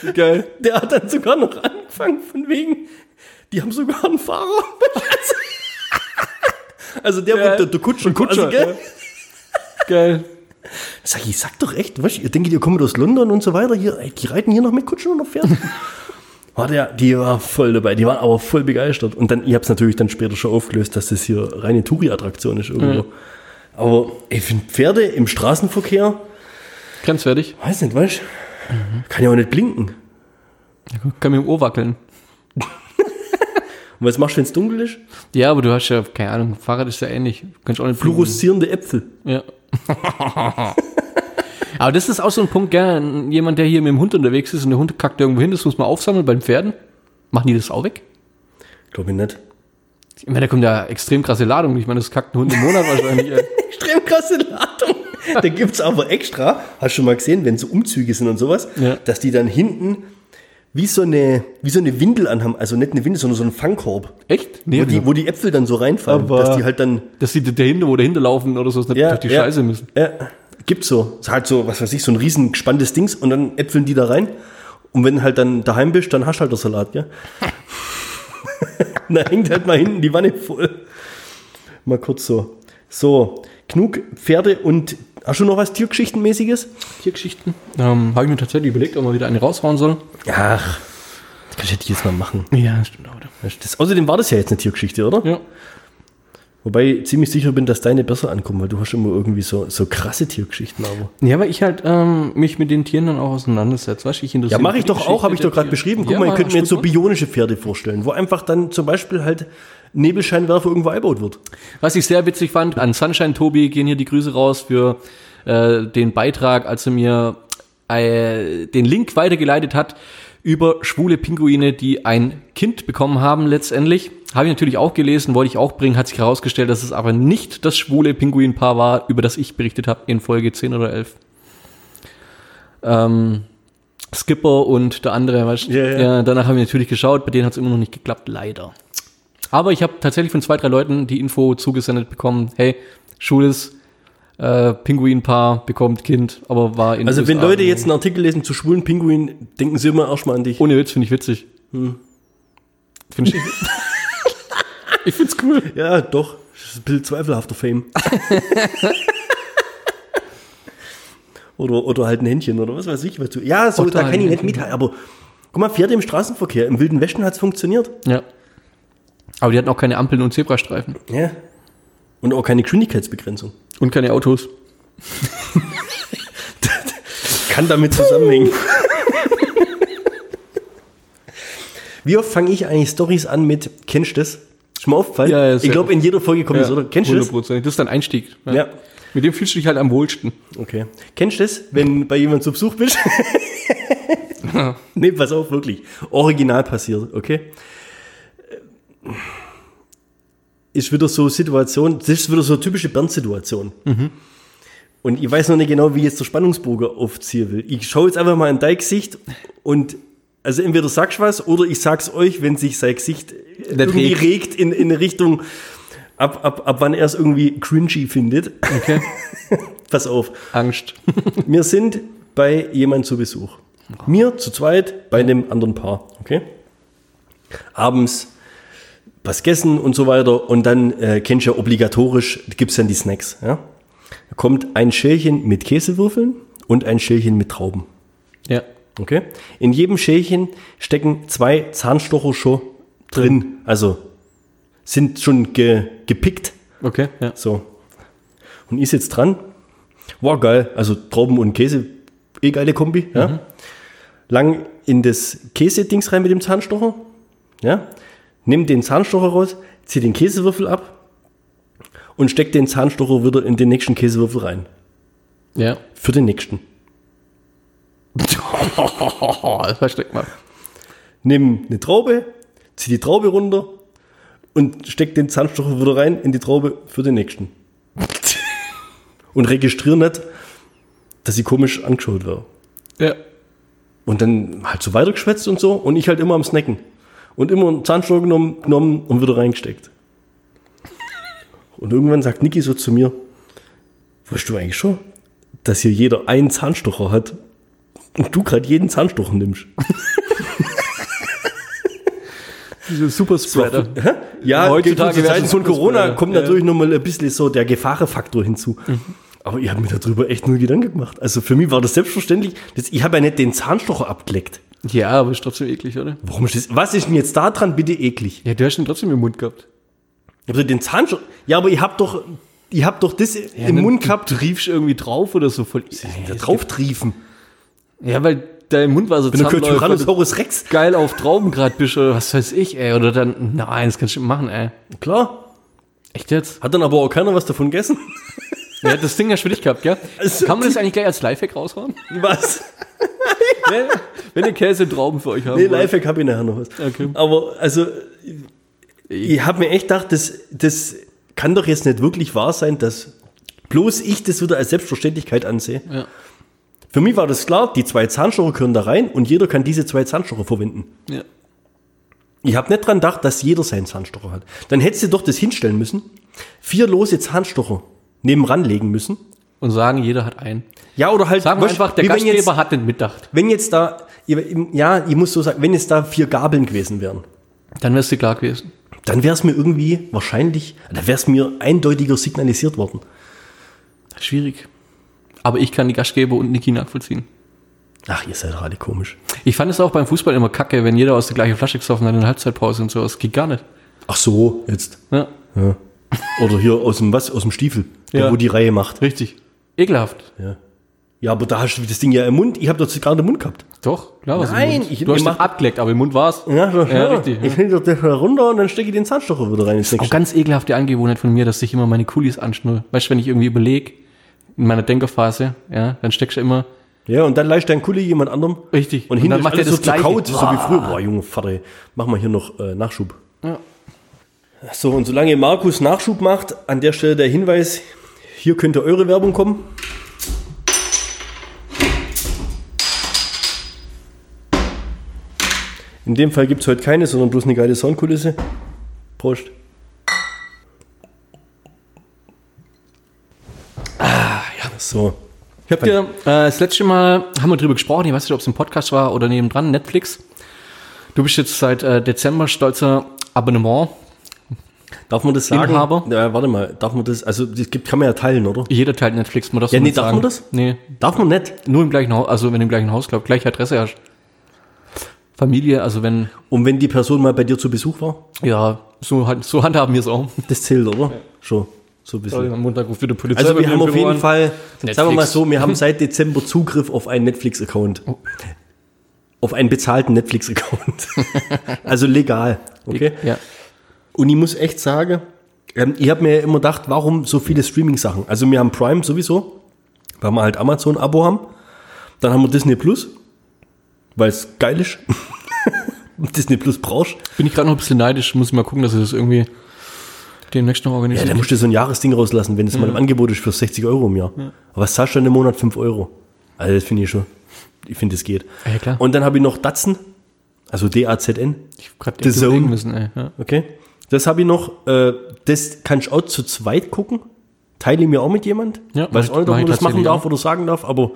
ja. Geil. Der hat dann sogar noch angefangen, von wegen, die haben sogar einen Fahrer. also der, Ja. der, der Kutscher, Kutscher, quasi, gell? Geil. Sag ich, sag doch echt, was? Ihr denkt, ihr kommt aus London und so weiter, hier, die reiten hier noch mit Kutschen und auf Pferden. War der, die war voll dabei, die waren aber voll begeistert. Und dann, ich habe es natürlich dann später schon aufgelöst, dass das hier reine Touri-Attraktion ist irgendwo. Aber ich finde Pferde im Straßenverkehr, Grenzwertig. weiß nicht, weißt kann ja auch nicht blinken. Kann mit dem Ohr wackeln. Und was machst du, wenn es dunkel ist? Ja, aber du hast ja, keine Ahnung, Fahrrad ist ja ähnlich. Du kannst auch nicht. Fluoreszierende Äpfel. Ja. aber das ist auch so ein Punkt, gell? Jemand, der hier mit dem Hund unterwegs ist und der Hund kackt irgendwo hin, das muss man aufsammeln bei den Pferden. Machen die das auch weg? Glaube ich nicht. Ich meine, da kommt ja extrem krasse Ladung. Ich meine, das kackt ein Hund im Monat wahrscheinlich. Extrem krasse Ladung. da gibt's aber extra, hast du schon mal gesehen, wenn so Umzüge sind und sowas, Ja. dass die dann hinten wie so eine, wie so eine Windel anhaben. Also nicht eine Windel, sondern so einen Fangkorb. Echt? Wo die, wo die Äpfel dann so reinfallen, Aber- dass die halt dann dass die dahinter, wo dahinter laufen oder so, nicht durch die Scheiße müssen. Ja, gibt's so. Ist halt so, was weiß ich, so ein riesen gespanntes Dings und dann äpfeln die da rein. Und wenn halt dann daheim bist, dann hast du halt der Salat, ja. da hängt halt mal hinten die Wanne voll. Mal kurz so. So, genug Pferde und hast du noch was Tiergeschichtenmäßiges? Tiergeschichten. Ähm, Habe ich mir tatsächlich überlegt, ob man wieder eine raushauen soll. Ach, das kann ich jetzt mal machen. Ja, stimmt auch. Das, außerdem war das ja jetzt eine Tiergeschichte, oder? Ja. Wobei ich ziemlich sicher bin, dass deine besser ankommen, weil du hast immer irgendwie so, so krasse Tiergeschichten, aber. Ja, weil ich halt ähm, mich mit den Tieren dann auch auseinandersetze. Weißt ich Ja, interessiere mache mich ich doch auch, habe ich doch gerade beschrieben. Guck mal, Ja, ihr könnt mir jetzt so bionische Pferde vorstellen, wo einfach dann zum Beispiel halt Nebelscheinwerfer irgendwo eingebaut wird. Was ich sehr witzig fand, an Sunshine Tobi gehen hier die Grüße raus für äh, den Beitrag, als er mir äh, den Link weitergeleitet hat über schwule Pinguine, die ein Kind bekommen haben letztendlich. Habe ich natürlich auch gelesen, wollte ich auch bringen, hat sich herausgestellt, dass es aber nicht das schwule Pinguinpaar war, über das ich berichtet habe in Folge 10 oder 11. Ähm, Skipper und der andere, weißt, du? Ja, ja. ja, danach habe ich natürlich geschaut, bei denen hat es immer noch nicht geklappt, leider. Aber ich habe tatsächlich von zwei, drei Leuten die Info zugesendet bekommen, hey, schwules äh, Pinguinpaar bekommt Kind, aber war in Also wenn Leute jetzt einen Artikel lesen zu schwulen Pinguinen, denken sie immer erstmal an dich. Ohne Witz, finde ich witzig. Hm. Finde ich. ich find's cool. Ja, doch. Das ist ein bisschen zweifelhafter Fame. oder, oder halt ein Händchen oder was weiß ich. Was du, ja, so, Ach, da kann ich nicht mithalten. Aber guck mal, Pferde im Straßenverkehr. Im Wilden Westen hat's funktioniert. Ja. Aber die hatten auch keine Ampeln und Zebrastreifen. Ja. Und auch keine Geschwindigkeitsbegrenzung. Und keine Autos. Kann damit zusammenhängen. Wie oft fange ich eigentlich Stories an mit, kennst du das? Ist mir aufgefallen? Ja, ja, ich glaube, in jeder Folge kommt das, oder? Kennst du das? 100%. Das ist dein Einstieg. Ja. Mit dem fühlst du dich halt am wohlsten. Okay. Kennst du das, wenn bei jemandem zu Besuch bist? nee, pass auf, wirklich. Original passiert, okay? Ist wieder so Situation, das ist wieder so eine typische Bernd-Situation. Und ich weiß noch nicht genau, wie ich jetzt der Spannungsbogen aufziehen will. Ich schaue jetzt einfach mal in dein Gesicht und also entweder sagst du was oder ich sag's euch, wenn sich sein Gesicht irgendwie regt. regt in, in eine Richtung, ab, ab, ab wann er es irgendwie cringy findet. Okay. Pass auf. Angst. Wir sind bei jemand zu Besuch. Mir zu zweit bei einem anderen Paar. Okay? Abends was gegessen und so weiter. Und dann äh, kennst du ja obligatorisch, gibt's dann die Snacks. Ja? Da kommt ein Schälchen mit Käsewürfeln und ein Schälchen mit Trauben. ja. Okay? In jedem Schälchen stecken zwei Zahnstocher schon drin. Also sind schon ge, gepickt. Okay. Ja. So. Und ist jetzt dran. War geil. Also Trauben und Käse, eh geile Kombi. Ja. Lang in das Käse-Dings rein mit dem Zahnstocher. Ja. Nimm den Zahnstocher raus, zieh den Käsewürfel ab und steck den Zahnstocher wieder in den nächsten Käsewürfel rein. Ja. Für den nächsten. das versteckt mal. Nimm eine Traube, zieh die Traube runter und steck den Zahnstocher wieder rein in die Traube für den nächsten. Und registrier nicht, dass sie komisch angeschaut wird. Ja. Und dann halt so weitergeschwätzt und so und ich halt immer am Snacken. Und immer einen Zahnstocher genommen, genommen und wieder reingesteckt. Und irgendwann sagt Niki so zu mir, weißt du eigentlich schon, dass hier jeder einen Zahnstocher hat und du gerade jeden Zahnstocher nimmst? Diese Super Spreader. Ja, Heutzutage zu Zeiten von Corona kommt Ja. natürlich nochmal ein bisschen so der Gefahrenfaktor hinzu. Aber ich habe mir darüber echt nur Gedanken gemacht. Also für mich war das selbstverständlich. Das, ich habe ja nicht den Zahnstocher abgeleckt. Ja, aber ist trotzdem eklig, oder? Warum ist das? Was ist denn jetzt da dran bitte eklig? Ja, du hast ihn trotzdem im Mund gehabt. Also den Zahnstocher. Ja, aber ihr habt doch, ihr habt doch das im Mund gehabt. Du triefst irgendwie drauf oder so voll. Da drauf triefen. Ja, weil dein Mund war so Wenn du Tyrannosaurus Rex. geil auf Trauben grad bist oder was weiß ich, ey. Oder dann, nein, das kannst du nicht machen, ey. Klar. Echt jetzt? Hat dann aber auch keiner was davon gegessen. Ja, das Ding für dich gehabt, gell? Also- Kann man das eigentlich gleich als Lifehack raushauen? Was? wenn, wenn ihr Käse und Trauben für euch haben Nee, wollt. Lifehack habe ich nachher noch was. Okay. Aber also, ich habe mir echt gedacht, das, das kann doch jetzt nicht wirklich wahr sein, dass bloß ich das wieder als Selbstverständlichkeit ansehe. Ja. Für mich war das klar, die zwei Zahnstocher können da rein und jeder kann diese zwei Zahnstocher verwenden. Ja. Ich habe nicht dran gedacht, dass jeder seinen Zahnstocher hat. Dann hättest du doch das hinstellen müssen, vier lose Zahnstocher nebenan legen müssen. Und sagen, jeder hat einen. Ja, oder halt, Sagen wir einfach, der Gastgeber jetzt, hat den mitdacht. wenn jetzt da, ja, ich muss so sagen, wenn jetzt da vier Gabeln gewesen wären, Dann wärst du klar gewesen. dann wäre es mir irgendwie wahrscheinlich, da wäre es mir eindeutiger signalisiert worden. Schwierig. Aber ich kann die Gastgeber und Niki nachvollziehen. Ach, ihr seid doch alle komisch. Ich fand es auch beim Fußball immer kacke, wenn jeder aus der gleichen Flasche gesoffen hat in der Halbzeitpause und so. Das geht gar nicht. Ach so, jetzt. Ja, Ja. Oder hier aus dem, was, aus dem Stiefel, der, Ja. wo die Reihe macht. richtig. Ekelhaft. Ja. Ja, aber da hast du das Ding ja im Mund. Ich habe doch gerade den Mund gehabt. Doch, klar. was im Nein, ich- du hast mach- abgeleckt, aber im Mund war's. Ja, so, ja, richtig, ja. Ich nehme das da runter und dann stecke ich den Zahnstocher wieder rein. ins Auch nächste. ganz ekelhafte Angewohnheit von mir, dass ich immer meine Kulis anschnur. Weißt du, wenn ich irgendwie überlege, in meiner Denkerphase, ja, dann steckst du immer Ja, und dann leist dein Kulli jemand anderem. richtig. Und, hinten dann macht er das so Gleiche. zerkaut, so wie früher. Boah, Junge Vater, mach mal hier noch äh, Nachschub. Ja. So, und solange Markus Nachschub macht, an der Stelle der Hinweis, hier könnte eure Werbung kommen. In dem Fall gibt es heute keine, sondern bloß eine geile Soundkulisse. Prost. Ah, ja. So. Ich hab dir, äh, das letzte Mal haben wir drüber gesprochen, ich weiß nicht, ob es im Podcast war oder nebendran, Netflix. Du bist jetzt seit äh, Dezember stolzer Abonnement. Darf man das sagen? Inhaber? Ja, warte mal, darf man das, also das gibt, kann man ja teilen, oder? Jeder teilt Netflix, man das Ja, nee, darf sagen. man das? Nee, Darf man nicht. nur im gleichen Haus, also wenn du im gleichen Haus glaubst, gleiche Adresse hast. Familie, also wenn, Und wenn die Person mal bei dir zu Besuch war, ja, so, hand- so handhaben wir es auch. das zählt, oder? Schon, so ein bisschen. Am Montag ruft wieder Polizei Also wir haben auf jeden an. Fall, sagen wir mal Netflix. so, wir haben seit Dezember Zugriff auf einen Netflix-Account. Auf einen bezahlten Netflix-Account. also legal. Okay? Ja. Und ich muss echt sagen, ähm, ich habe mir ja immer gedacht, warum so viele Streaming-Sachen? Also wir haben Prime sowieso, weil wir halt Amazon-Abo haben. Dann haben wir Disney Plus, weil es geil ist. Disney Plus brauchst. Bin ich gerade noch ein bisschen neidisch, muss ich mal gucken, dass ich das irgendwie demnächst noch Ja, organisieren. da musst du so ein Jahresding rauslassen, wenn es mal im Angebot ist für 60 Euro im Jahr. Aber was zahlst du denn im Monat? 5 Euro. Also das finde ich schon. Ich finde, das geht. Ja, klar. Und dann habe ich noch Datsen, also D-A-Z-N. ich hab grad The Zone. müssen, ey. Ja. Okay. Das habe ich noch. Äh, das kannst du auch zu zweit gucken. Teile ich mir auch mit jemand. Ja, Weiß auch ich- nicht, ob man das machen darf auch. oder sagen darf, aber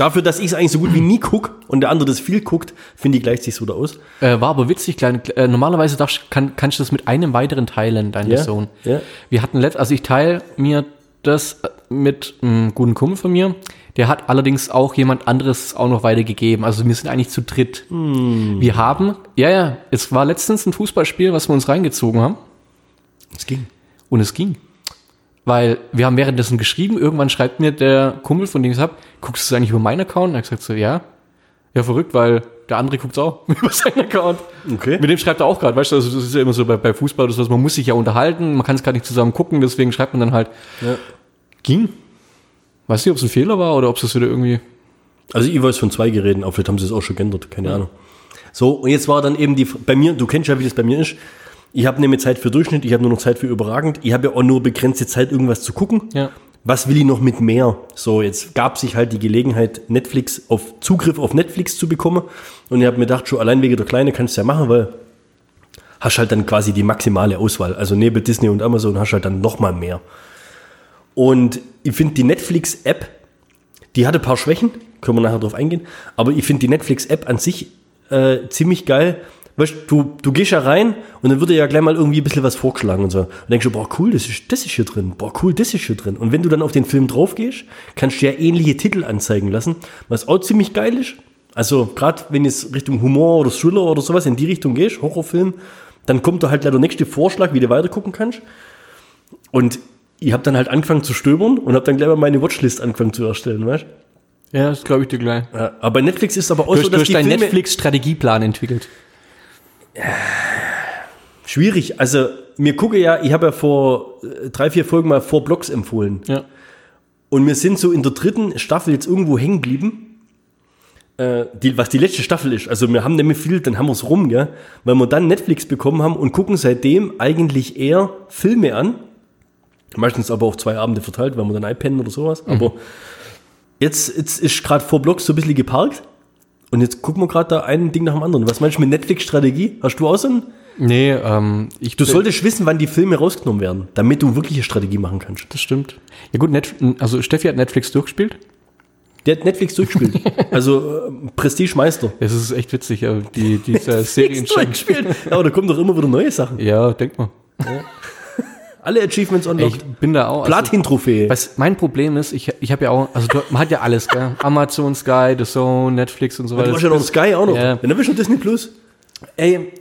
dafür, dass ich es eigentlich so gut wie nie gucke und der andere das viel guckt, finde ich, gleicht sich wieder aus. Äh, war aber witzig, kleine, äh, normalerweise darfst, kann, kannst du das mit einem weiteren teilen, dein Ja, Sohn. ja. Wir hatten letzt, also ich teile mir das äh, mit einem guten Kumpel von mir. Der hat allerdings auch jemand anderes auch noch weitergegeben. Also wir sind eigentlich zu dritt. Hm. Wir haben, ja, ja, es war letztens ein Fußballspiel, was wir uns reingezogen haben. Es ging. Und es ging. Weil wir haben währenddessen geschrieben, irgendwann schreibt mir der Kumpel, von dem ich es hab, guckst du es eigentlich über meinen Account? Und er hat gesagt so, ja. Ja, verrückt, weil der andere guckt auch über seinen Account. Okay. Mit dem schreibt er auch gerade, weißt du, also das ist ja immer so bei, bei Fußball oder sowas, man muss sich ja unterhalten, man kann es gar nicht zusammen gucken, deswegen schreibt man dann halt, Ja. ging. Weiß nicht, ob es ein Fehler war oder ob es das wieder irgendwie. Also ich weiß von zwei Geräten, aber vielleicht haben sie es auch schon geändert, keine Ahnung. So, und jetzt war dann eben die, bei mir, du kennst ja, wie das bei mir ist, ich habe nicht mehr Zeit für Durchschnitt, ich habe nur noch Zeit für überragend, ich habe ja auch nur begrenzte Zeit, irgendwas zu gucken. Ja. Was will ich noch mit mehr? So, jetzt gab sich halt die Gelegenheit, Netflix auf Zugriff auf Netflix zu bekommen. Und ich habe mir gedacht, schon allein wegen der Kleine kannst du ja machen, weil hast halt dann quasi die maximale Auswahl. Also neben Disney und Amazon hast du halt dann noch mal mehr. Und ich finde die Netflix-App, die hatte ein paar Schwächen, können wir nachher drauf eingehen, aber ich finde die Netflix-App an sich äh, ziemlich geil. Weißt du, du gehst ja rein und dann wird dir ja gleich mal irgendwie ein bisschen was vorgeschlagen und so. Und denkst du, boah, cool, das ist, das ist hier drin. Boah, cool, das ist hier drin. Und wenn du dann auf den Film drauf gehst, kannst du ja ähnliche Titel anzeigen lassen, was auch ziemlich geil ist. Also, gerade wenn es Richtung Humor oder Thriller oder sowas in die Richtung gehst, Horrorfilm, dann kommt da halt der nächste Vorschlag, wie du weiter gucken kannst. Und ich habe dann halt angefangen zu stöbern und habe dann gleich mal meine Watchlist angefangen zu erstellen, weißt Ja, das glaube ich dir gleich. ja, Aber Netflix ist aber auch Du so, dass durch die deinen Netflix-Strategieplan entwickelt. Schwierig. Also mir gucke ja, ich habe ja vor äh, drei, vier Folgen mal vor Blogs empfohlen. Ja. Und wir sind so in der dritten Staffel jetzt irgendwo hängen geblieben. Äh, die, was die letzte Staffel ist. Also wir haben nämlich viel, dann haben wir es rum, gell? Weil wir dann Netflix bekommen haben und gucken seitdem eigentlich eher Filme an, Meistens aber auf zwei Abende verteilt, weil man dann einpennen oder sowas. Aber jetzt, jetzt ist gerade vor Blogs so ein bisschen geparkt. Und jetzt gucken wir gerade da ein Ding nach dem anderen. Was meinst du mit Netflix-Strategie? Hast du auch so ein? Nee, ähm, ich Du solltest wissen, wann die Filme rausgenommen werden, damit du wirklich eine Strategie machen kannst. Das stimmt. Ja gut, Net also Steffi hat Netflix durchgespielt. Der hat Netflix durchgespielt. also äh, Prestige-Meister. Es ist echt witzig, ja, die, diese Serien. durchgespielt. Aber da kommen doch immer wieder neue Sachen. Ja, denk mal. Alle Achievements unlocked. ich bin da auch. also- Platin-Trophäe. Was mein Problem ist, ich, ich habe ja auch, also du, man hat ja alles, gell? Amazon, Sky, The Zone, Netflix und so weiter. du hast ja noch Sky auch noch. Ja. Dann bist du Disney Plus. Ey,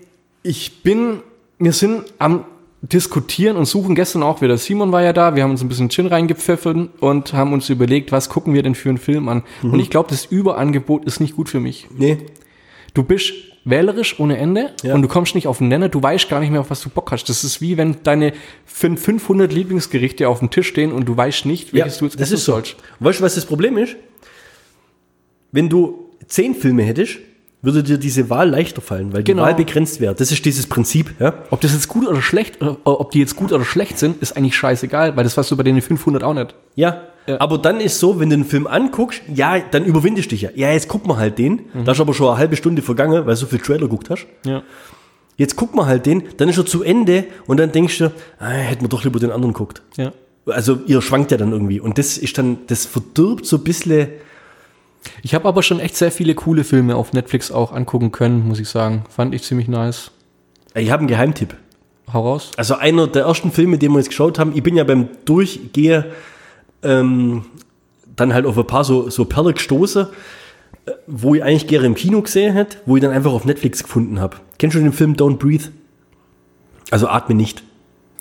ich bin, wir sind am diskutieren und suchen gestern auch wieder. Simon war ja da, wir haben uns ein bisschen Gin reingepfeffert und haben uns überlegt, was gucken wir denn für einen Film an. Mhm. Und ich glaube, das Überangebot ist nicht gut für mich. Nee. Du bist wählerisch ohne Ende Ja. und du kommst nicht auf den Nenner, du weißt gar nicht mehr, auf was du Bock hast. Das ist wie wenn deine fün- 500 Lieblingsgerichte auf dem Tisch stehen und du weißt nicht, welches du jetzt das ist so. sollst. Weißt du, was das Problem ist? Wenn du zehn Filme hättest, würde dir diese Wahl leichter fallen, weil die Genau. Wahl begrenzt wäre. Das ist dieses Prinzip. Ja? Ob das jetzt gut oder schlecht, oder ob die jetzt gut oder schlecht sind, ist eigentlich scheißegal, weil das weißt du bei den 500 auch nicht. Ja. Ja. Aber dann ist so, wenn du einen Film anguckst, ja, dann überwindest du dich ja. Ja, jetzt guck mal halt den. Da ist aber schon eine halbe Stunde vergangen, weil du so viel Trailer geguckt hast. Ja. Jetzt guck mal halt den, dann ist er zu Ende und dann denkst du, ah, hätten wir doch lieber den anderen geguckt. Ja. Also ihr schwankt ja dann irgendwie. Und das ist dann, das verdirbt so ein bisschen. Ich habe aber schon echt sehr viele coole Filme auf Netflix auch angucken können, muss ich sagen. Fand ich ziemlich nice. Ich habe einen Geheimtipp. Hau raus. Also einer der ersten Filme, den wir jetzt geschaut haben, ich bin ja beim Durchgehen ähm, dann halt auf ein paar so, so Perle gestoßen, äh, wo ich eigentlich gerne im Kino gesehen hätte, wo ich dann einfach auf Netflix gefunden habe. Kennst du den Film Don't Breathe? Also atme nicht.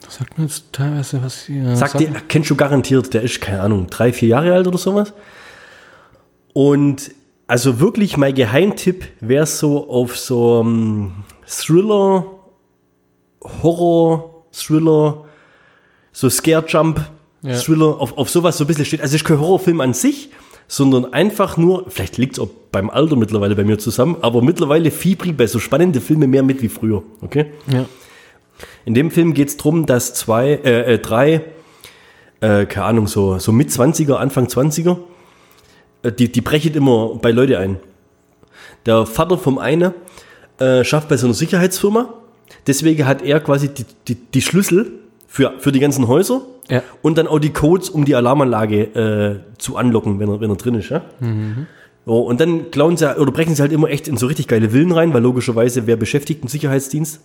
Sagt mir jetzt teilweise was hier. Sagt dir, kennst du garantiert, der ist, keine Ahnung, drei, vier Jahre alt oder sowas. Und also wirklich mein Geheimtipp wäre so auf so ähm, Thriller, Horror, Thriller, so Scare Jump, Ja. Thriller, auf, auf sowas so ein bisschen steht. Also ist kein Horrorfilm an sich, sondern einfach nur, vielleicht liegt es auch beim Alter mittlerweile bei mir zusammen, aber mittlerweile fiebrig bei so spannende Filme mehr mit wie früher. Okay? Ja. In dem Film geht es darum, dass zwei, äh, äh, drei, äh, keine Ahnung, so, so mit 20er, Anfang 20er, äh, die, die brechen immer bei Leute ein. Der Vater vom einen äh, schafft bei so einer Sicherheitsfirma, deswegen hat er quasi die, die, die Schlüssel für, für die ganzen Häuser Ja. und dann auch die Codes, um die Alarmanlage äh, zu anlocken, wenn er, wenn er drin ist. Ja? So, und dann klauen sie oder brechen sie halt immer echt in so richtig geile Villen rein, weil logischerweise wer beschäftigt einen Sicherheitsdienst?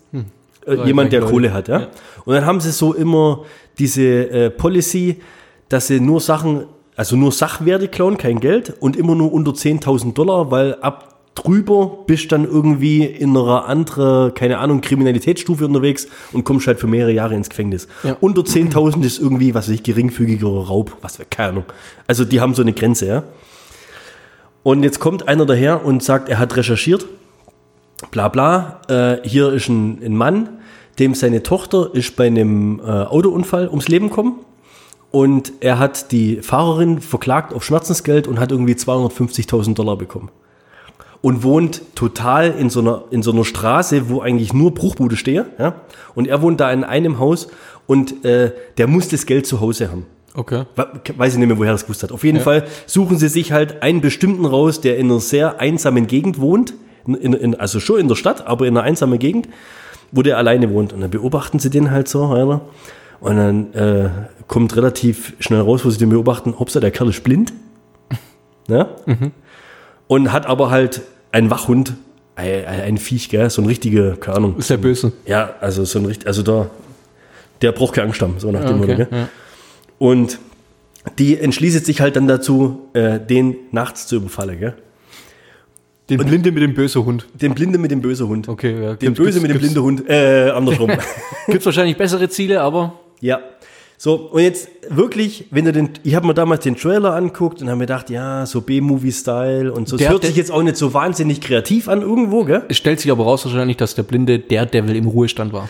Äh, Ja, jemand, der Leute. Kohle hat, ja? Ja. Und dann haben sie so immer diese äh, Policy, dass sie nur Sachen, also nur Sachwerte klauen, kein Geld und immer nur unter 10.000 Dollar, weil ab drüber bist dann irgendwie in einer anderen, keine Ahnung, Kriminalitätsstufe unterwegs und kommst halt für mehrere Jahre ins Gefängnis. Ja. Unter 10.000 ist irgendwie, was weiß ich, geringfügigerer Raub, was, keine Ahnung. Also die haben so eine Grenze, ja. Und jetzt kommt einer daher und sagt, er hat recherchiert, bla bla, äh, hier ist ein, ein Mann, dem seine Tochter ist bei einem äh, Autounfall ums Leben gekommen und er hat die Fahrerin verklagt auf Schmerzensgeld und hat irgendwie 250.000 Dollar bekommen. Und wohnt total in so, einer, in so einer Straße, wo eigentlich nur Bruchbude stehe. Ja? Und er wohnt da in einem Haus und äh, der muss das Geld zu Hause haben. Okay. Weiß ich nicht mehr, woher er das gewusst hat. Auf jeden Ja. Fall suchen sie sich halt einen bestimmten raus, der in einer sehr einsamen Gegend wohnt. In, in, also schon in der Stadt, aber in einer einsamen Gegend, wo der alleine wohnt. Und dann beobachten sie den halt so, Alter. Und dann äh, kommt relativ schnell raus, wo sie den beobachten, hoppsa, der Kerl ist blind. Ja? Und hat aber halt einen Wachhund, ein, ein ein Viech, gell? so ein richtiger, keine Ahnung. Ist ja böse. Ja, also so ein richtig, also da, der braucht keine Angst haben, so nach dem Motto, Okay. gell? Ja. Und die entschließt sich halt dann dazu, äh, den nachts zu überfallen, gell? Den Blinde mit dem bösen Hund. Den Blinde mit dem bösen Hund. Okay, ja. Den Gibt's- Böse mit dem blinden Hund. Äh, andersrum. Gibt's wahrscheinlich bessere Ziele, aber ja. So, und jetzt wirklich, wenn du den, ich habe mir damals den Trailer anguckt und habe mir gedacht, ja, so B-Movie-Style und so. Der- hört der- sich jetzt auch nicht so wahnsinnig kreativ an irgendwo, gell? es stellt sich aber raus wahrscheinlich, dass der Blinde der Devil im Ruhestand war.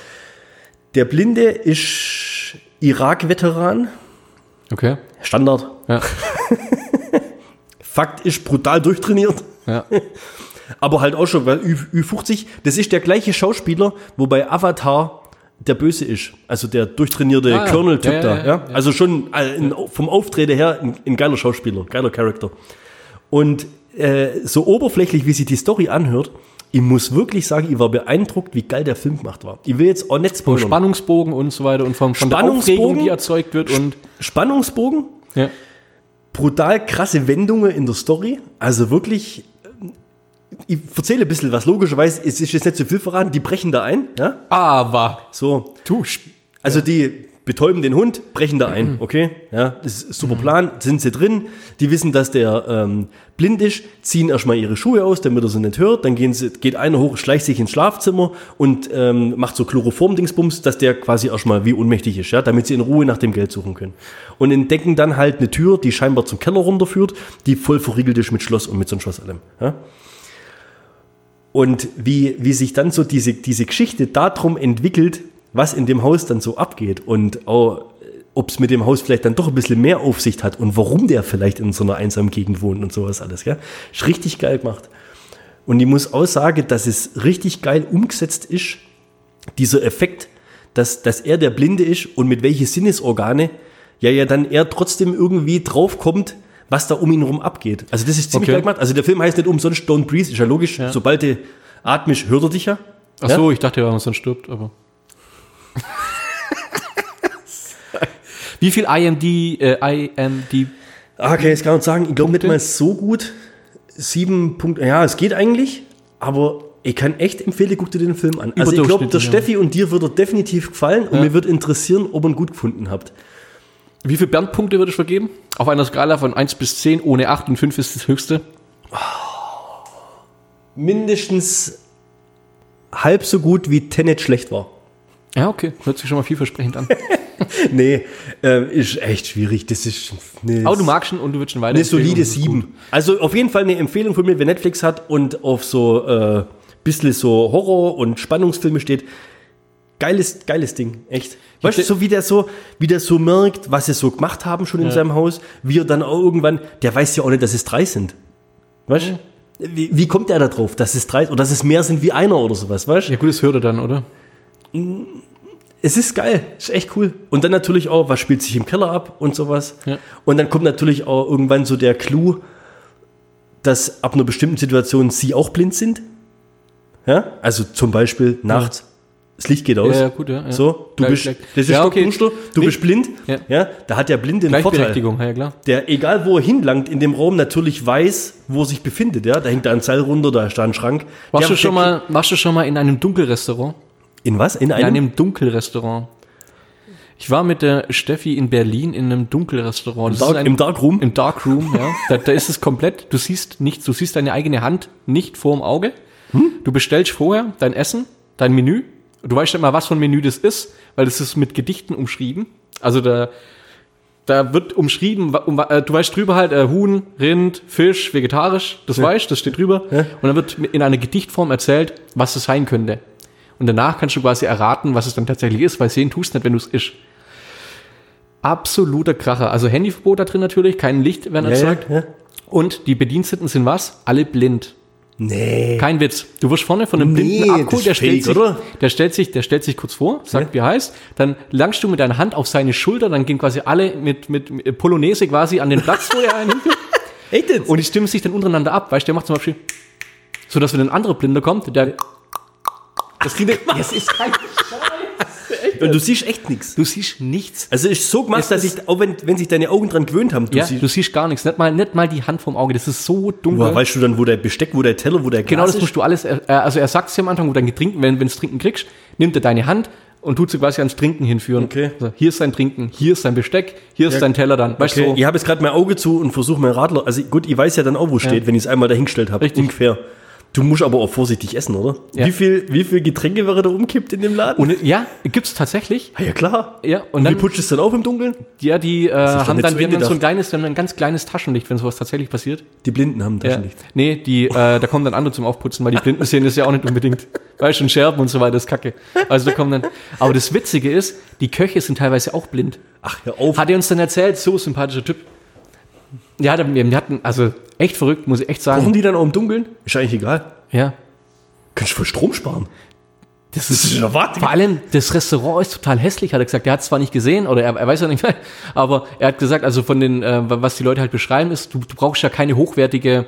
Der Blinde ist Irak-Veteran. Okay. Standard. Ja. Fakt ist brutal durchtrainiert. Ja. Aber halt auch schon, weil Ü, Ü50, das ist der gleiche Schauspieler, wo bei Avatar der Böse ist. Also der durchtrainierte Ah. Colonel-Typ Ja, da. ja, Ja. Also schon äh, in, vom Auftreten her ein, ein geiler Schauspieler, geiler Charakter. Und äh, so oberflächlich, wie sich die Story anhört, ich muss wirklich sagen, ich war beeindruckt, wie geil der Film gemacht war. Ich will jetzt auch nicht Vom spoilern. Spannungsbogen und so weiter und vom, von der Spannungsbogen? Aufregung, die erzeugt wird und Spannungsbogen, brutal krasse Wendungen in der Story. Also wirklich, ich erzähle ein bisschen was. Logischerweise, es ist jetzt nicht so viel verraten, die brechen da ein. Ja? Aber So, du, also die betäuben den Hund, brechen da ein, okay? Ja, das ist ein super Plan, sind sie drin, die wissen, dass der ähm, blind ist, ziehen erstmal ihre Schuhe aus, damit er sie nicht hört, dann gehen sie, geht einer hoch, schleicht sich ins Schlafzimmer und ähm, macht so Chloroform-Dingsbums, dass der quasi erstmal wie ohnmächtig ist, ja, damit sie in Ruhe nach dem Geld suchen können. Und entdecken dann halt eine Tür, die scheinbar zum Keller runterführt, die voll verriegelt ist mit Schloss und mit so einem Schloss allem, ja? Und wie, wie sich dann so diese, diese Geschichte darum entwickelt, was in dem Haus dann so abgeht und auch, ob es mit dem Haus vielleicht dann doch ein bisschen mehr Aufsicht hat und warum der vielleicht in so einer einsamen Gegend wohnt und sowas alles. Gell? Ist richtig geil gemacht. Und ich muss auch sagen, dass es richtig geil umgesetzt ist, dieser Effekt, dass, dass er der Blinde ist und mit welche Sinnesorgane ja ja dann er trotzdem irgendwie draufkommt, was da um ihn herum abgeht. Also das ist ziemlich Okay. geil gemacht. Also der Film heißt nicht umsonst Don't Breathe, ist ja logisch. Ja. Sobald du atmisch, hört er dich ja. ach so, ich dachte, ja, man sonst stirbt, aber. Wie viel IMD, äh, IMD, Ah, kann ich jetzt gar nicht sagen. Ich glaube nicht mal so gut. Sieben Punkte. Ja, es geht eigentlich, aber ich kann echt empfehlen, guck dir den Film an. Also ich glaube, der. Steffi und dir wird er definitiv gefallen und Ja. mir wird interessieren, ob ihr ihn gut gefunden habt. Wie viel Berndpunkte würde ich vergeben? Auf einer Skala von 1 bis 10, ohne 8 und 5 ist das höchste. Mindestens halb so gut wie Tenet schlecht war. Ja, okay, hört sich schon mal vielversprechend an. Nee, äh, ist echt schwierig. Das ist eine, Aber du magst ihn und du würdest ihn weiter eine solide 7. Also auf jeden Fall eine Empfehlung von mir, wer Netflix hat und auf so äh, bisschen so Horror- und Spannungsfilme steht. Geiles, geiles Ding, echt. Weißt du, so wie der so, wie der so merkt, was sie so gemacht haben schon in seinem Haus, wie er dann auch irgendwann, der weiß ja auch nicht, dass es drei sind. Weißt du? Wie, wie kommt der da drauf, dass es drei oder dass es mehr sind wie einer oder sowas, weißt du? Ja, gut, das hört er dann, oder? Es ist geil, ist echt cool. Und dann natürlich auch, was spielt sich im Keller ab und sowas. Ja. Und dann kommt natürlich auch irgendwann so der Clou, dass ab einer bestimmten Situation sie auch blind sind. Ja? Also zum Beispiel nachts, das Licht geht aus. Ja, ja, gut, ja, ja. So, du Gleich- bist, gleich. das ist Ja, okay. du Nee. bist blind. Ja. Ja. da hat der Blinde einen Vorteil. Ja klar. Der, egal wo er hinlangt in dem Raum, natürlich weiß, wo er sich befindet. Ja? Da hängt da ein Seil runter, da ist da ein Schrank. Warst Der- du, schon mal, warst du schon mal in einem Dunkelrestaurant? In was? In In einem? einem Dunkelrestaurant. Ich war mit der Steffi in Berlin in einem Dunkelrestaurant. Dark, ein, Im Darkroom? Im Darkroom, ja. Da, da ist es komplett, du siehst nichts, du siehst deine eigene Hand nicht vorm Auge. Du bestellst vorher dein Essen, dein Menü. Du weißt nicht mal, was für ein Menü das ist, weil das ist mit Gedichten umschrieben. Also da, da wird umschrieben, um, äh, du weißt drüber halt äh, Huhn, Rind, Fisch, vegetarisch, das weißt, das steht drüber. Und dann wird in einer Gedichtform erzählt, was es sein könnte. Und danach kannst du quasi erraten, was es dann tatsächlich ist, weil sehen tust nicht, wenn du es isch. Absoluter Kracher. Also Handyverbot da drin natürlich, kein Licht werden Ja, erzeugt. ja, ja. Und die Bediensteten sind was? Alle blind. Nee. Kein Witz. Du wirst vorne von einem Nee, blinden Akku, das ist der stellt, fake, sich, oder? der stellt sich, der stellt sich kurz vor, sagt, wie er heißt, dann langst du mit deiner Hand auf seine Schulter, dann gehen quasi alle mit, mit, mit Polonaise quasi an den Platz, wo der einen. Echt jetzt? Und die stimmen sich dann untereinander ab. Weißt du, der macht zum Beispiel, so dass wenn ein anderer Blinder kommt, der, das klingt, das ist kein, Und du siehst echt nichts. du siehst nichts. Also ist so gemacht, Es dass ich, auch wenn, wenn sich deine Augen dran gewöhnt haben, du ja, siehst, du siehst gar nichts. Nicht mal, nicht mal die Hand vom Auge. Das ist so dunkel. Woher weißt du dann, wo der Besteck, wo der Teller, wo der Glas Genau, das musst du alles, äh, also er sagt es dir am Anfang, wo dein Trinken, wenn du Trinken kriegst, nimmt er deine Hand und tut sie quasi ans Trinken hinführen. Okay. Also, hier ist sein Trinken, hier ist sein Besteck, hier ist Ja. dein Teller dann. Weißt Okay, so. ich habe jetzt gerade mein Auge zu und versuche mein Radler. Also gut, ich weiß ja dann auch, wo steht, wenn ich es einmal dahingestellt habe. Richtig. Ungefähr. Du musst aber auch vorsichtig essen, oder? Ja. Wie viel, wie viel Getränke wäre da umkippt in dem Laden? Und ja, gibt's tatsächlich. Ah, ja klar. Ja, und Und wie dann, putzt es dann auf im Dunkeln? ja, die äh, haben dann, die haben dann so ein kleines, die haben ein ganz kleines Taschenlicht, wenn sowas tatsächlich passiert. Die Blinden haben Ja. Taschenlicht. Nee, die, äh, da kommen dann andere zum Aufputzen, weil die Blinden sehen das ja auch nicht unbedingt. Weißt und Scherben und so weiter ist kacke. Also da kommen dann. Aber das Witzige ist, die Köche sind teilweise auch blind. Ach, hör auf. Hat er uns dann erzählt, so sympathischer Typ. Ja, wir hatten, also echt verrückt, muss ich echt sagen. Brauchen die dann auch im Dunkeln? Ist eigentlich egal. Ja. Kannst du voll Strom sparen. Das ist Vor allem, das Restaurant ist total hässlich, hat er gesagt. Er hat es zwar nicht gesehen, oder er, er weiß ja nicht mehr, aber er hat gesagt, also von den, äh, was die Leute halt beschreiben, ist, du, du brauchst ja keine hochwertige,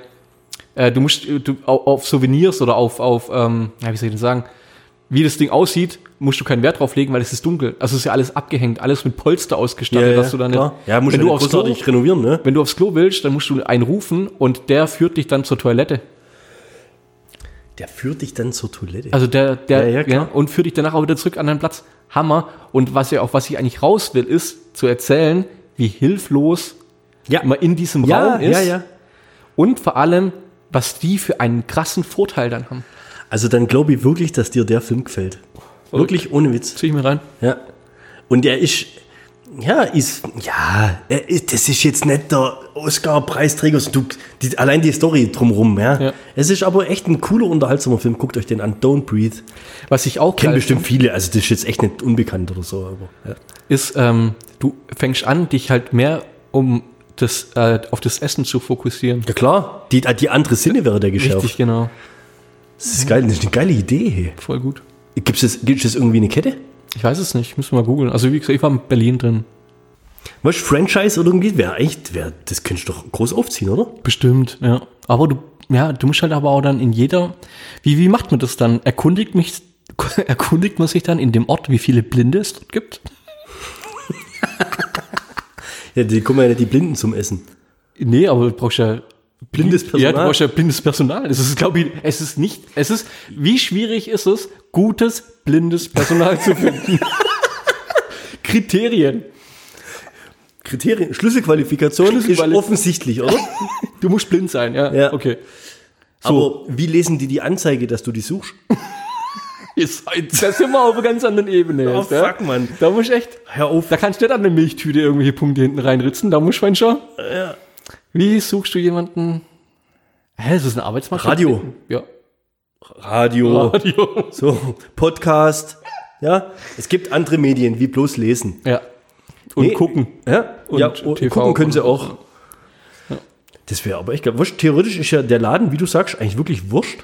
äh, du musst du, au- auf Souvenirs oder auf, auf ähm, ja, wie soll ich denn sagen, wie das Ding aussieht, musst du keinen Wert drauf legen, weil es ist dunkel. Also es ist ja alles abgehängt, alles mit Polster ausgestattet, dass du dann klar. ja, muss wenn, ja du nicht aufs Klo, renovieren, ne? wenn du aufs Klo willst, dann musst du einen rufen und der führt dich dann zur Toilette. Der führt dich dann zur Toilette. Also der, der, Ja, ja, ja, und führt dich danach auch wieder zurück an deinen Platz. Hammer. Und was ja, auf was ich eigentlich raus will, ist zu erzählen, wie hilflos ja, man in diesem ja, Raum ist. ja, ja. Und vor allem, was die für einen krassen Vorteil dann haben. Also dann glaube ich wirklich, dass dir der Film gefällt. Wirklich ohne Witz. Zieh ich mir rein. Ja. Und er ist, ja, ist, ja, er ist, das ist jetzt nicht der Oscar-Preisträger, du, die, allein die Story drumherum, ja. Ja. Es ist aber echt ein cooler, unterhaltsamer Film. Guckt euch den an. Don't Breathe. Was ich auch Kennen bestimmt viele, also das ist jetzt echt nicht unbekannt oder so, aber, ja. ist, ähm, du fängst an, dich halt mehr um das, äh, auf das Essen zu fokussieren. Ja klar, die, die andere Sinne wäre der geschärft. Richtig, genau. Das ist geil, das ist eine geile Idee. Voll gut. Gibt es gibt's das irgendwie eine Kette? Ich weiß es nicht, müssen wir mal googeln. Also wie gesagt, ich war in Berlin drin. Was, Franchise oder irgendwie? Wäre echt, wär, das könntest du doch groß aufziehen, oder? Bestimmt, ja. Aber du, ja, du musst halt aber auch dann in jeder, wie, wie macht man das dann? Erkundigt mich, erkundigt man sich dann in dem Ort, wie viele Blinde es dort gibt? Ja, die kommen ja nicht die Blinden zum Essen. Nee, aber du brauchst ja Blindes Ja, Personal. du brauchst ja blindes Personal. Es ist, glaube ich, es ist nicht, es ist, wie schwierig ist es, gutes, blindes Personal zu finden? Kriterien. Kriterien, Schlüsselqualifikation Schlüsselquali- ist offensichtlich, oder? Du musst blind sein, ja. Ja. Okay. Aber wie lesen die die Anzeige, dass du die suchst? Seid, da sind wir auf einer ganz anderen Ebene. Oh, jetzt, ja. fuck, Mann. Da muss ich echt, Hör auf. da kannst du nicht an eine Milchtüte irgendwelche Punkte hinten reinritzen, da musst du schon. Ja. Wie suchst du jemanden? Hä, das ist ein Arbeitsmarkt. Radio. Ja. Radio, Radio. so, Podcast. Ja, es gibt andere Medien, wie bloß lesen. Ja. Und Nee. gucken. Ja, Und ja TV gucken können sie auch. Das wäre aber echt. Wurscht, theoretisch ist ja der Laden, wie du sagst, eigentlich wirklich wurscht.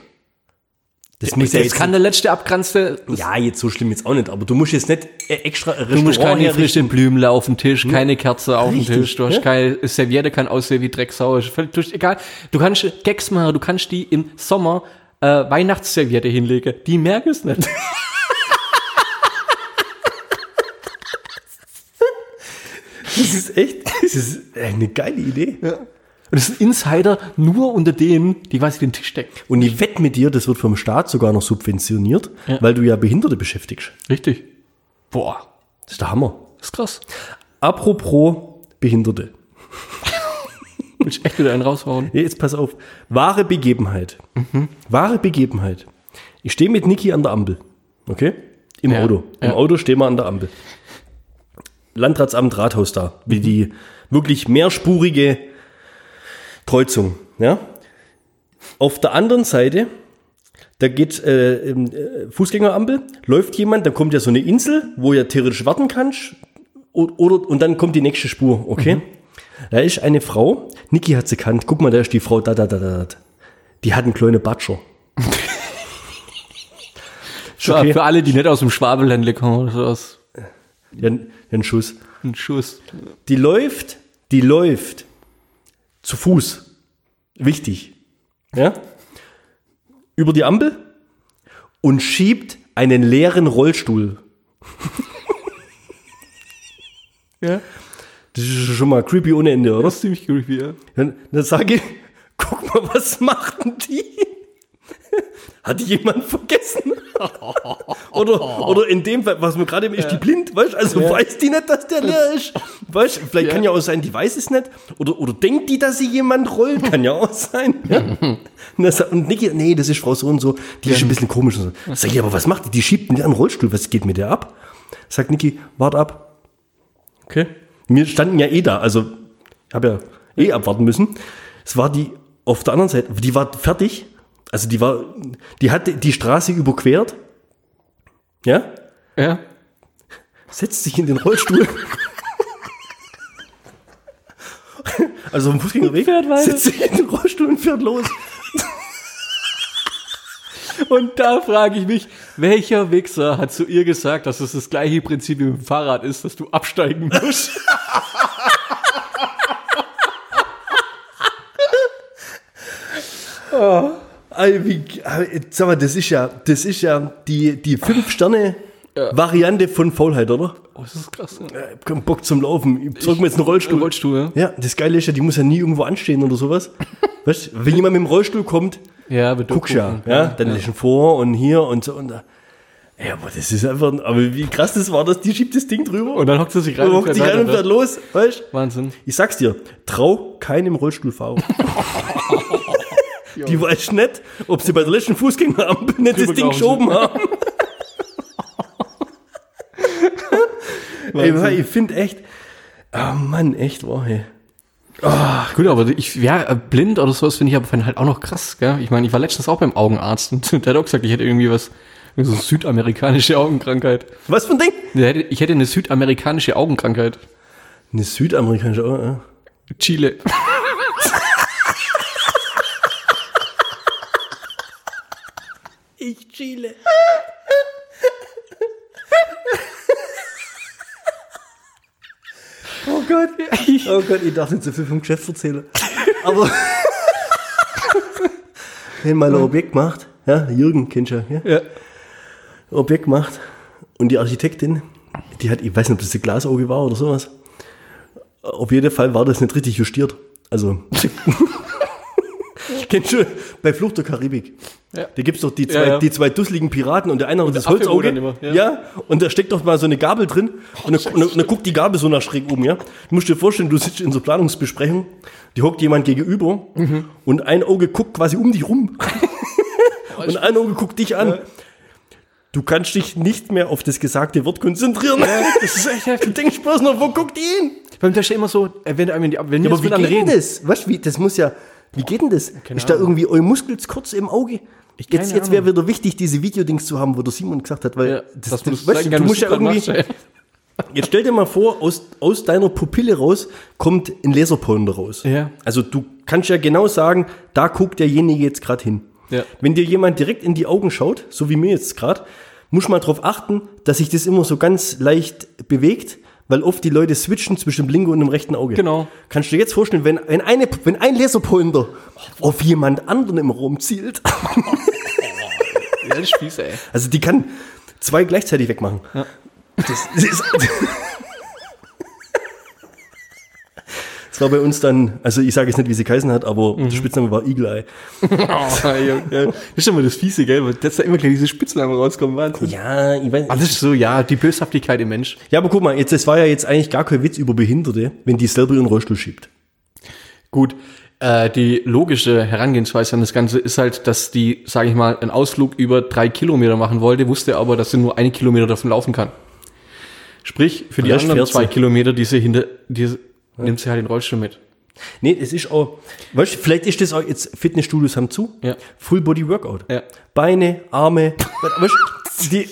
Das muss ja Jetzt kann der letzte abgranzte, Ja, jetzt so schlimm jetzt auch nicht, aber du musst jetzt nicht äh, extra ein Du musst Restaurant keine herrichten. frischen Blümle auf dem Tisch, keine Kerze auf Richtig, dem Tisch, du hast ja. keine Serviette, kann aussehen wie Drecksau, egal. Du kannst Gags machen, du kannst die im Sommer äh, Weihnachtsserviette hinlegen, die merken es nicht. Das ist echt, das ist eine geile Idee. Und das ist ein Insider nur unter denen, die quasi den Tisch decken. Und ich wette mit dir, das wird vom Staat sogar noch subventioniert, Ja. weil du ja Behinderte beschäftigst. Richtig. Boah, Das ist der Hammer. das ist krass. Apropos Behinderte. Will ich echt wieder einen raushauen. Nee, jetzt pass auf. Wahre Begebenheit. Wahre Begebenheit. Ich stehe mit Niki an der Ampel. Okay? Im Ja, Auto. Im ja. Auto stehen wir an der Ampel. Landratsamt Rathaus da. Wie die wirklich mehrspurige Kreuzung. Ja? Auf der anderen Seite, da geht äh, ähm, äh, Fußgängerampel, läuft jemand, dann kommt ja so eine Insel, wo ja theoretisch warten kannst. Oder, oder, und dann kommt die nächste Spur, okay? Da ist eine Frau, Niki hat sie kannt, guck mal, da ist die Frau, da, da, da, da. da. Die hat einen kleinen Batscher. Okay. Für alle, die nicht aus dem Schwabeländle kommen oder so aus Ja, ein Schuss. ein Schuss. Die läuft, die läuft zu Fuß. Wichtig. Ja? Über die Ampel und schiebt einen leeren Rollstuhl. Ja, Das ist schon mal creepy ohne Ende, oder? das ist ziemlich creepy, ja. Dann, dann sage ich, guck mal, was macht denn die? Hat die jemand vergessen? oder, oder in dem Fall, was mir gerade ist, die blind, weißt Also weiß die nicht, dass der leer ist. Weißt vielleicht Ja. kann ja auch sein, die weiß es nicht. Oder, oder denkt die, dass sie jemand rollt? Kann ja auch sein. Ja? Und, das, und Niki, nee, das ist Frau so und so, die ist ein bisschen komisch. Und so. Sag ich, aber was macht die? Die schiebt einen Rollstuhl, was geht mit der ab? Sagt Niki, wart ab. Okay. Wir standen ja eh da, also ich habe ja eh abwarten müssen. Es war die auf der anderen Seite, die war fertig. Also die war, die hatte die Straße überquert. Ja? Ja. Setzt sich in den Rollstuhl. also am Fußgängerweg. Fährt weiter. Setzt sich in den Rollstuhl und fährt los. Und da frage ich mich, welcher Wichser hat zu ihr gesagt, dass es das gleiche Prinzip wie mit dem Fahrrad ist, dass du absteigen musst? Ey, wie, sag mal, das ist ja, das ist ja die, die Fünf-Sterne-Variante von Faulheit, oder? Oh, das ist krass. Ich hab Bock zum Laufen. Ich zeig mir jetzt einen Rollstuhl. Rollstuhl, ja. Ja, das Geile ist ja, die muss ja nie irgendwo anstehen oder sowas. Weißt du, wenn jemand mit dem Rollstuhl kommt, Ja, guckst ja, ja, dann ist schon vor und hier und so und da. Ja, aber das ist einfach, aber wie krass das war, dass die schiebt das Ding drüber Und dann hockt sie sich rein und hockt sich fährt rein und fährt los, weißt? Wahnsinn. Ich sag's dir, trau keinem Rollstuhlfahrer. die weiß nicht, ob sie bei der letzten Fußgängerampel nicht das Drüber Ding gelaufen geschoben haben. Ey, ich finde echt, oh Mann, echt wahr, hey. Gut, aber ich, ja, äh, blind oder sowas finde ich aber halt auch noch krass, gell? Ich meine, ich war letztens auch beim Augenarzt und der hat auch gesagt, ich hätte irgendwie was, so südamerikanische Augenkrankheit. Was für ein Ding? Ich hätte eine südamerikanische Augenkrankheit. Eine südamerikanische, oh, ja. Chile. Ich Chile. Oh Gott. Oh Gott, ich darf nicht so viel vom Geschäft erzählen. Aber wenn mal ein Objekt macht, ja, Jürgen kennst du ja, Ja. Objekt macht und die Architektin, die hat, ich weiß nicht, ob das ein Glasauge war oder sowas. Auf jeden Fall war das nicht richtig justiert. Also, kennst du bei Flucht der Karibik? Ja. Da gibt's doch die zwei, Ja, ja. die zwei dusseligen Piraten und der eine hat das Holzauge. immer, ja. ja. und da steckt doch mal so eine Gabel drin und, dann, und, dann, und dann guckt die Gabel so nach schräg oben, ja. Du musst dir vorstellen, du sitzt in so Planungsbesprechung, die hockt jemand gegenüber Mhm. und ein Auge guckt quasi um dich rum. und ein Auge guckt dich an. Du kannst dich nicht mehr auf das gesagte Wort konzentrieren. Das ist echt heftig. Du denkst bloß noch, wo guckt die hin? Beim steht immer so, äh, wenn, wenn, die- wenn Ja, aber wie geht reden. das? Was, wie, das muss ja, wie geht denn das? ist da Ahnung. irgendwie euer Muskel kurz im Auge? keine Jetzt, jetzt wäre wieder wichtig, diese Videodings zu haben, wo der Simon gesagt hat, weil Ja, das, das, das weißt, du, du musst ja irgendwie, nachstellen. jetzt stell dir mal vor, aus, aus deiner Pupille raus kommt ein Laserpointer raus. Ja. Also du kannst ja genau sagen, da guckt derjenige jetzt gerade hin. Ja. Wenn dir jemand direkt in die Augen schaut, so wie mir jetzt gerade, muss man darauf achten, dass sich das immer so ganz leicht bewegt, weil oft die Leute switchen zwischen dem linken und dem rechten Auge. Genau. Kannst du dir jetzt vorstellen, wenn, wenn, eine, wenn ein Laserpointer auf jemand anderen im Raum zielt, Ja, das Spieße, ey. also die kann zwei gleichzeitig wegmachen. Das, das, ist, das war bei uns dann, also ich sage jetzt nicht, wie sie geheißen hat, aber Mhm. der Spitzname war Eagle Eye. Oh, ja. Das ist immer das Fiese, gell? weil Dass da immer gleich diese Spitznamen rauskommen. Wahnsinn. Ja, ich weiß, das ist so, ja, die Böshaftigkeit im Mensch. Ja, aber guck mal, jetzt, das war ja jetzt eigentlich gar kein Witz über Behinderte, wenn die selber ihren Rollstuhl schiebt. Gut, äh, die logische Herangehensweise an das Ganze ist halt, dass die, sage ich mal, einen Ausflug über drei Kilometer machen wollte, wusste aber, dass sie nur eine Kilometer davon laufen kann. Sprich, für die anderen zwei Kilometer, die sie hinter, die nimmt sie halt den Rollstuhl mit. Nee, es ist auch, weißt du, vielleicht ist das auch jetzt, Fitnessstudios haben zu, Ja. Full Body Workout. Ja. Beine, Arme, weißt du, die,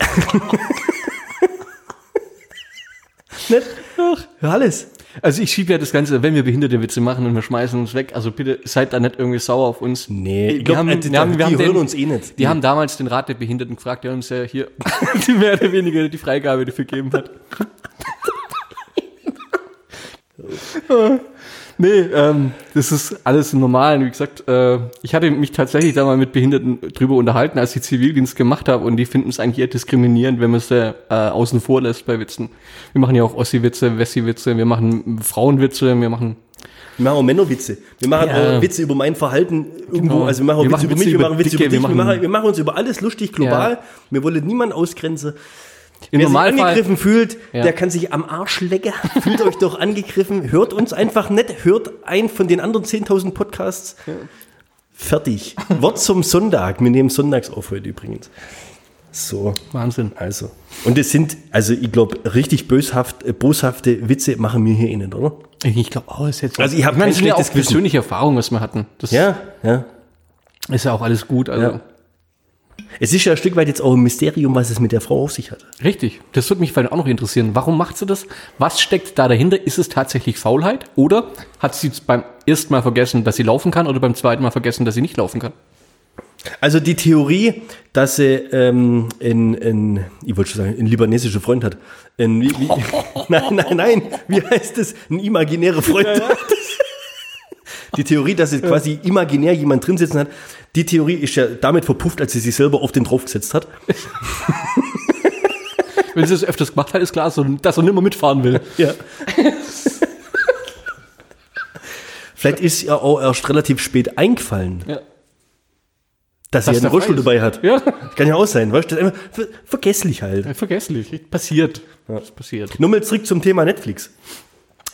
nicht? Ach, alles. Also ich schiebe ja das Ganze, wenn wir behinderte Witze machen und wir schmeißen uns weg, also bitte seid da nicht irgendwie sauer auf uns. Nee, wir glaub, haben, äh, wir die- haben, wir haben hören den, uns eh nicht. Die haben damals den Rat der Behinderten gefragt, der uns ja hier die mehr oder weniger die Freigabe dafür gegeben hat. nee, ähm, das ist alles normal. Wie gesagt, äh, ich hatte mich tatsächlich da mal mit Behinderten drüber unterhalten, als ich Zivildienst gemacht habe und die finden es eigentlich eher diskriminierend, wenn man es äh, außen vor lässt bei Witzen. Wir machen ja auch Ossi-Witze, Wessi-Witze, wir machen Frauenwitze, wir machen Wir machen auch Männerwitze. Wir machen Ja. auch Witze über mein Verhalten irgendwo. Genau. Also wir machen auch Wir Witze machen über Witze mich, wir machen Witze über dich. wir machen- wir machen uns über alles lustig global. Wir wollen niemanden ausgrenzen. Im Wer sich Normalfall. angegriffen fühlt, Ja. der kann sich am Arsch lecken. Fühlt euch doch angegriffen. Hört uns einfach nicht. Hört ein von den anderen 10.000 Podcasts. Fertig. Wort zum Sonntag. Wir nehmen sonntags auf heute übrigens. So, Wahnsinn. also. Und es sind, also ich glaube, richtig böshaft, äh, boshafte Witze machen wir hier eh nicht, oder? Ich glaube auch, ist jetzt. Also ich hab meine, kein ja auch schlechtes persönliche Erfahrungen, was wir hatten. Das Ja, ja. ist ja auch alles gut. Also Ja. Es ist ja ein Stück weit jetzt auch ein Mysterium, was es mit der Frau auf sich hat. richtig. Das würde mich vielleicht auch noch interessieren. Warum macht sie das? Was steckt da dahinter? Ist es tatsächlich Faulheit? Oder hat sie beim ersten Mal vergessen, dass sie laufen kann oder beim zweiten Mal vergessen, dass sie nicht laufen kann? Also die Theorie, dass sie ähm, in, in, ich wollte schon sagen, einen libanesischen Freund hat. Ein, wie, wie, nein, nein, nein, wie heißt es? Ein imaginärer Freund hat. Die Theorie, dass sie quasi imaginär jemand drin sitzen hat, die Theorie ist ja damit verpufft, als sie sich selber auf den draufgesetzt hat. Wenn sie das öfters gemacht hat, ist klar, dass er nicht mehr mitfahren will. Ja. Vielleicht ist ihr auch erst relativ spät eingefallen, Ja. dass sie einen Rollstuhl dabei hat. Ja. Kann ja auch sein, weißt du? Ver vergesslich halt. Vergesslich. Passiert. Das passiert. Nur mal zurück zum Thema Netflix.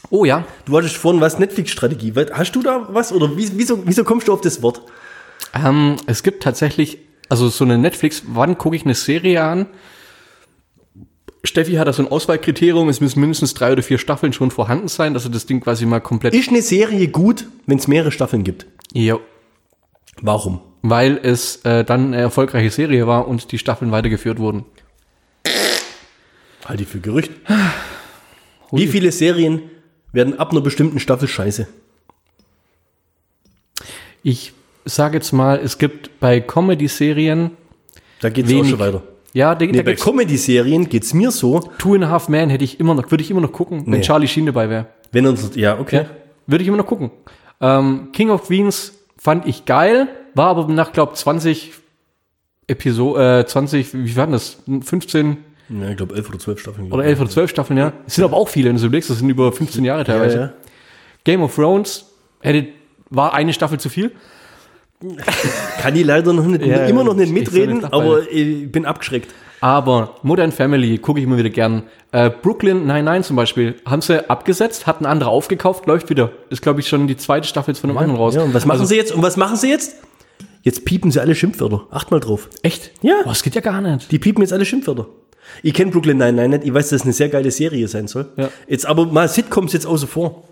Oh ja. Du hattest vorhin was Netflix-Strategie. Hast du da was? Oder wie- wieso, wieso kommst du auf das Wort? Ähm, es gibt tatsächlich, also so eine Netflix, wann gucke ich eine Serie an? Steffi hat da so ein Auswahlkriterium, es müssen mindestens drei oder vier Staffeln schon vorhanden sein, dass er das Ding quasi mal komplett. Ist eine Serie gut, wenn es mehrere Staffeln gibt? Ja. Warum? Weil es äh, dann eine erfolgreiche Serie war und die Staffeln weitergeführt wurden. Halte ich für Gerücht. Wie viele Serien werden ab einer bestimmten Staffel scheiße? Ich sage jetzt mal, es gibt bei Comedy-Serien, Da geht es auch schon weiter. ja, da, Nee, da bei Comedy-Serien geht es mir so, Two and a Half Man hätte ich immer noch, würde ich immer noch gucken, wenn Nee. Charlie Sheen dabei wäre. wenn uns, ja, okay. Ja, würde ich immer noch gucken. Ähm, King of Queens fand ich geil, war aber nach, glaub 20 Episode, äh, 20, wie war denn das? 15 Ja, ich glaube elf oder zwölf Staffeln. oder 11 oder 12 Staffeln, ja. Es sind aber auch viele, wenn du so überlegst, das sind über 15 Jahre teilweise. ja, ja. Game of Thrones hätte, war eine Staffel zu viel. Kann ich leider noch nicht, Ja, immer noch nicht mitreden, nicht aber ich bin abgeschreckt. Aber Modern Family gucke ich immer wieder gern. Äh, Brooklyn 99 zum Beispiel haben sie abgesetzt, hat ein anderer aufgekauft, läuft wieder. Ist, glaube ich, schon die zweite Staffel jetzt von einem anderen raus. Ja, und was machen Also- sie jetzt? Und was machen sie jetzt? Jetzt piepen sie alle Schimpfwörter. Acht mal drauf. Echt? Ja. Boah, das geht ja gar nicht. Die piepen jetzt alle Schimpfwörter. Ich kenne Brooklyn Nine-Nine nicht. Ich weiß, dass es eine sehr geile Serie sein soll. Ja. Jetzt aber mal Sitcoms jetzt außer vor.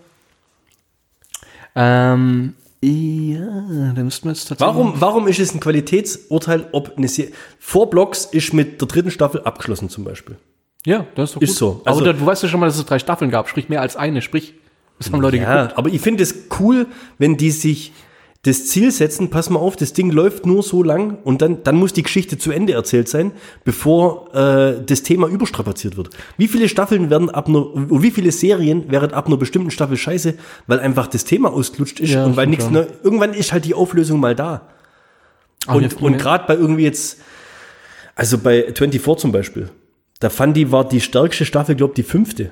Ähm, ja, da müssten wir jetzt tatsächlich. Warum, warum ist es ein Qualitätsurteil, ob eine Serie. Vor Blocks ist mit der dritten Staffel abgeschlossen zum Beispiel. Ja, das ist doch Ist gut. so. Also- aber du weißt ja schon mal, dass es drei Staffeln gab, sprich mehr als eine, sprich, das haben Leute Ja, geguckt. aber ich finde es cool, wenn die sich das Ziel setzen, pass mal auf, das Ding läuft nur so lang und dann, dann muss die Geschichte zu Ende erzählt sein, bevor äh, das Thema überstrapaziert wird. Wie viele Staffeln werden ab einer, wie viele Serien wären ab einer bestimmten Staffel scheiße, weil einfach das Thema ausgelutscht ist Ja, und weil nichts neu, irgendwann ist halt die Auflösung mal da. Ach, Und, und ne? gerade bei irgendwie jetzt, also bei 24 zum Beispiel, da fand die, war die stärkste Staffel, glaube die fünfte.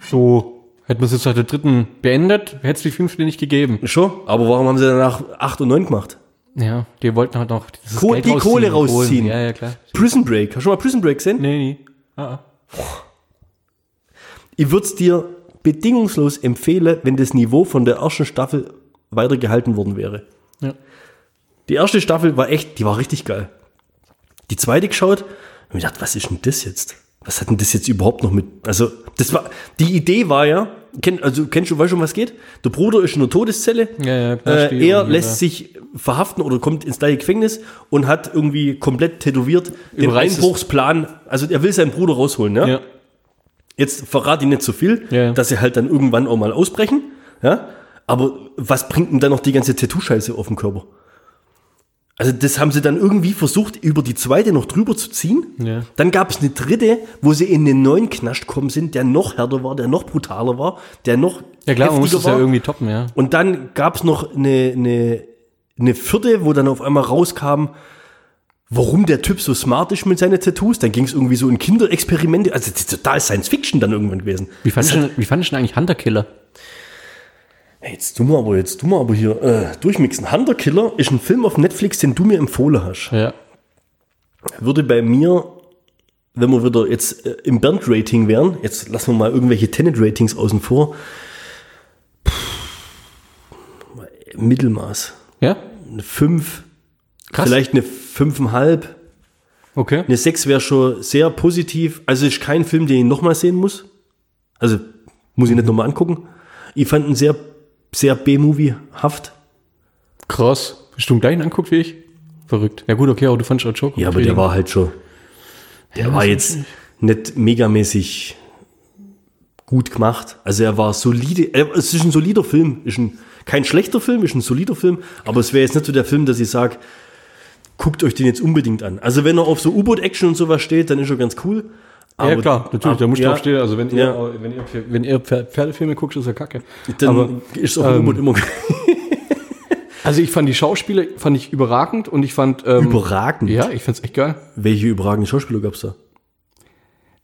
so, hätten wir es jetzt nach der dritten beendet, hätte es die fünfte nicht gegeben. Schon? Aber warum haben sie danach 8 und 9 gemacht? Ja, die wollten halt noch dieses Kohl- die Kohle rausziehen. Ja, ja, klar. Prison Break. Hast du schon mal Prison Break gesehen? Nee, nee. Ah, ah. Ich würde es dir bedingungslos empfehlen, wenn das Niveau von der ersten Staffel weitergehalten worden wäre. Ja. Die erste Staffel war echt, die war richtig geil. Die zweite geschaut und mir gedacht, was ist denn das jetzt? Was hat denn das jetzt überhaupt noch mit? Also, das war, die Idee war ja, kenn, also kennst du, weißt du, um was geht? Der Bruder ist in einer Todeszelle. Ja, ja, äh, er lässt ja. sich verhaften oder kommt ins gleiche Gefängnis und hat irgendwie komplett tätowiert den Überreißt es. Einbruchsplan. Also, er will seinen Bruder rausholen, ja? Ja. Jetzt verrate ich nicht zu viel, ja. dass sie halt dann irgendwann auch mal ausbrechen. Ja? Aber was bringt denn dann noch die ganze Tattoo-Scheiße auf dem Körper? Also das haben sie dann irgendwie versucht, über die zweite noch drüber zu ziehen. Ja. Dann gab es eine dritte, wo sie in den neuen Knast gekommen sind, der noch härter war, der noch brutaler war, der noch Ja klar, man muss das ja irgendwie toppen, ja. Und dann gab es noch eine, eine, eine vierte, wo dann auf einmal rauskam, warum der Typ so smart ist mit seinen Tattoos. Dann ging es irgendwie so in Kinderexperimente. Also das ist total Science Fiction dann irgendwann gewesen. Wie fandest du, wie fandest du denn eigentlich Hunter Killer? Hey, jetzt tu mal aber, jetzt tu mal aber hier äh, durchmixen. Hunter Killer ist ein Film auf Netflix, den du mir empfohlen hast. Ja. Würde bei mir, wenn wir wieder jetzt äh, im Bernd-Rating wären, jetzt lassen wir mal irgendwelche Tenet-Ratings außen vor. Puh, Mittelmaß. Ja? Eine 5, Krass. vielleicht eine 5,5. Okay. Eine 6 wäre schon sehr positiv. Also ist kein Film, den ich nochmal sehen muss. Also muss ich nicht nochmal angucken. Ich fand ihn sehr, sehr B-Movie-haft. Krass. Hast du den gleichen anguckt wie ich? Verrückt. Ja gut, okay, aber du fandst auch Joker. Ja, aber der war halt schon. Der war jetzt nicht megamäßig gut gemacht. Also er war solide. äh, Es ist ein solider Film. Ist ein, kein schlechter Film, ist ein solider Film. Aber es wäre jetzt nicht so der Film, dass ich sage, guckt euch den jetzt unbedingt an. Also wenn er auf so U-Boot-Action und sowas steht, dann ist er ganz cool. Ja, klar, natürlich, da muss ja, drauf stehen. Also wenn ihr, Ja. wenn ihr, wenn ihr Pfer- Pferdefilme guckt, ist ja kacke. Dann Aber, ist dem ähm, immer also ich fand die Schauspieler, fand ich überragend und ich fand, ähm, überragend. ja, ich fand's echt geil. Welche überragenden Schauspieler gab's da?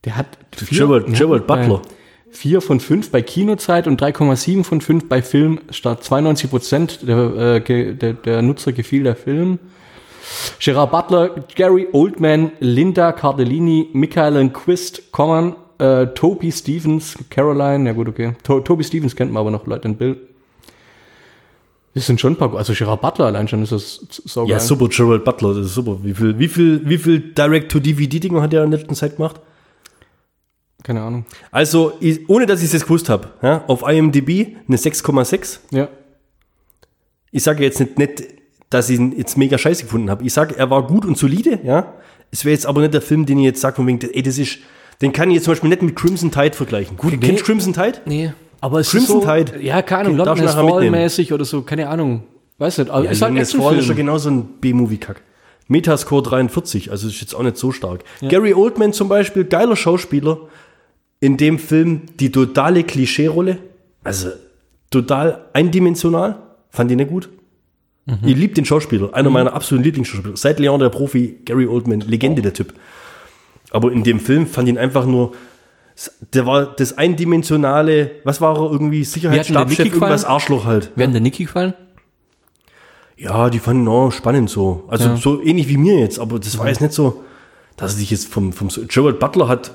Der hat Gerald- Gerald Butler. Äh, 4 von 5 bei Kinozeit und 3,7 von 5 bei Film. Statt 92 Prozent der, äh, der, der Nutzer gefiel der Film. Gerard Butler, Gary Oldman, Linda Cardellini, Michael Quist, Common, äh, Toby Stevens, Caroline, ja gut, okay. To Toby Stevens kennt man aber noch, Leute, in Bill. Das sind schon ein paar, also Gerard Butler allein schon ist das so Ja, geil. super, Gerald Butler, das ist super. Wie viel, wie viel, wie viel Direct-to-DVD-Dinger hat er in letzter Zeit gemacht? Keine Ahnung. Also, ich, ohne dass ich es jetzt gewusst habe, ja, auf IMDb eine 6,6. Ja. Ich sage jetzt nicht, nicht, dass ich ihn jetzt mega scheiße gefunden habe. Ich sage, er war gut und solide, ja. Es wäre jetzt aber nicht der Film, den ich jetzt sage, von wegen, ey, das ist, den kann ich jetzt zum Beispiel nicht mit Crimson Tide vergleichen. Gut, nee. kennst du Crimson Tide? Nee, aber es Crimson ist so, Tide. Ja, keine Ahnung, London is nachher mitnehmen? Fall-mäßig oder so, keine Ahnung. Weiß nicht, aber ist halt ein das war ist ja genauso ein B-Movie-Kack. Metascore 43, also ist jetzt auch nicht so stark. Gary Oldman zum Beispiel, geiler Schauspieler. In dem Film die totale Klischee-Rolle. Also total eindimensional. Fand ich nicht gut. Ich liebe den Schauspieler. Einer meiner absoluten Lieblingsschauspieler. Seit Leon der Profi, Gary Oldman, Legende der Typ. Aber in dem Film fand ich ihn einfach nur. Der war das eindimensionale, was war er irgendwie, Wie Sicherheitsstabschef, irgendwas? Arschloch halt. Werden der Niki gefallen? Ja, die fanden auch spannend so. Also Ja. so ähnlich wie mir jetzt, aber das war jetzt nicht so, dass er sich jetzt vom, vom Gerald Butler hat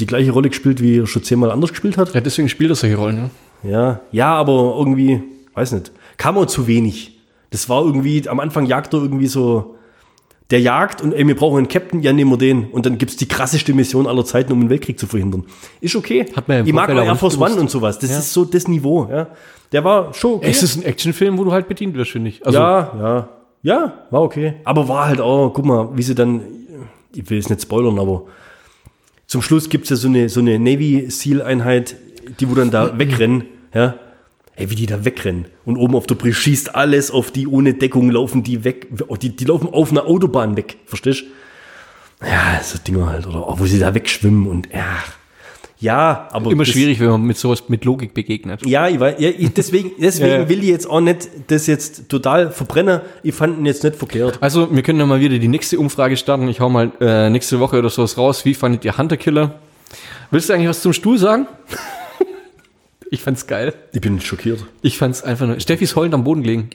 die gleiche Rolle gespielt, wie er schon zehnmal anders gespielt hat. Ja, deswegen spielt er solche Rollen, ja. Ja, ja, aber irgendwie, weiß nicht, kam auch zu wenig. Das war irgendwie, am Anfang jagt er irgendwie so, der jagt und ey, wir brauchen einen Captain, ja, nehmen wir den. Und dann gibt's die krasseste Mission aller Zeiten, um einen Weltkrieg zu verhindern. Ist okay. Hat man ja ich mag auch Air Force One und sowas. Das Ja. ist so das Niveau, ja. Der war schon okay. Es ist ein Actionfilm, wo du halt bedient wirst, finde ich. Also, ja, ja. Ja, war okay. Aber war halt auch, guck mal, wie sie dann, ich will es nicht spoilern, aber zum Schluss gibt's ja so eine, so eine Navy SEAL-Einheit, die wo dann da wegrennen, ja. Ey, wie die da wegrennen. Und oben auf der Brille schießt alles auf die ohne Deckung, laufen die weg. Oh, Die, die laufen auf einer Autobahn weg, verstehst du? Ja, so Dinger halt. Oder wo sie da wegschwimmen und, ja. Ja, aber. immer das- schwierig, wenn man mit sowas mit Logik begegnet. ja, ich weiß, ja, ich, deswegen, deswegen Ja, ja. will ich jetzt auch nicht das jetzt total verbrennen. Ich fand ihn jetzt nicht verkehrt. Also, wir können ja mal wieder die nächste Umfrage starten. Ich hau mal äh, nächste Woche oder sowas raus. Wie fandet ihr Hunter Killer? Willst du eigentlich was zum Stuhl sagen? Ich fand's geil. Ich bin schockiert. Ich fand's einfach nur. Steffi ist heulend am Boden gelegen.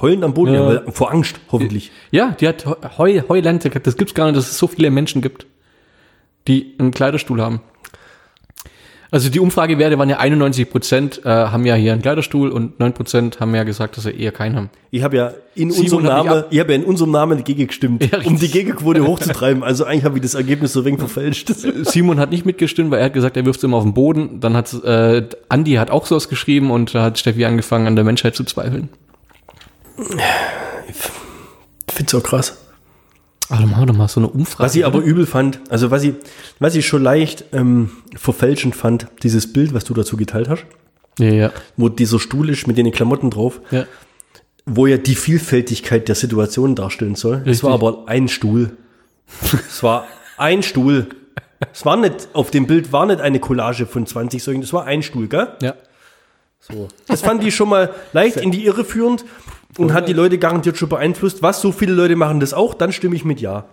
Heulend am Boden, Ja. vor Angst, hoffentlich. Ja, die hat Heu, Heulente gehabt. Das gibt's gar nicht, dass es so viele Menschen gibt, die einen Kleiderstuhl haben. Also die Umfragewerte waren ja 91 Prozent äh, haben ja hier einen Kleiderstuhl und 9 Prozent haben ja gesagt, dass sie eher keinen haben. Ich habe ja in unserem Namen, ich habe ja in unserem Namen dagegen gestimmt, Ja, um die. Gegenquote hochzutreiben. Also eigentlich habe ich das Ergebnis so wenig verfälscht. Simon hat nicht mitgestimmt, weil er hat gesagt, er wirft immer auf den Boden. Dann hat äh, Andi hat auch sowas geschrieben und da hat Steffi angefangen, an der Menschheit zu zweifeln. Ich finde es auch krass. Ach, dann machen wir doch mal so eine Umfrage. Was ich aber übel fand, also was ich, was ich schon leicht ähm, verfälschend fand, dieses Bild, was du dazu geteilt hast, ja, ja, wo dieser Stuhl ist mit den Klamotten drauf, ja. wo ja die Vielfältigkeit der Situation darstellen soll. Es Richtig. war aber ein Stuhl. es war ein Stuhl. Es war nicht, auf dem Bild war nicht eine Collage von 20 solchen, es war ein Stuhl, gell? ja. So. Das fand ich schon mal leicht in die Irre führend und hat die Leute garantiert schon beeinflusst. Was, so viele Leute machen das auch, dann stimme ich mit Ja.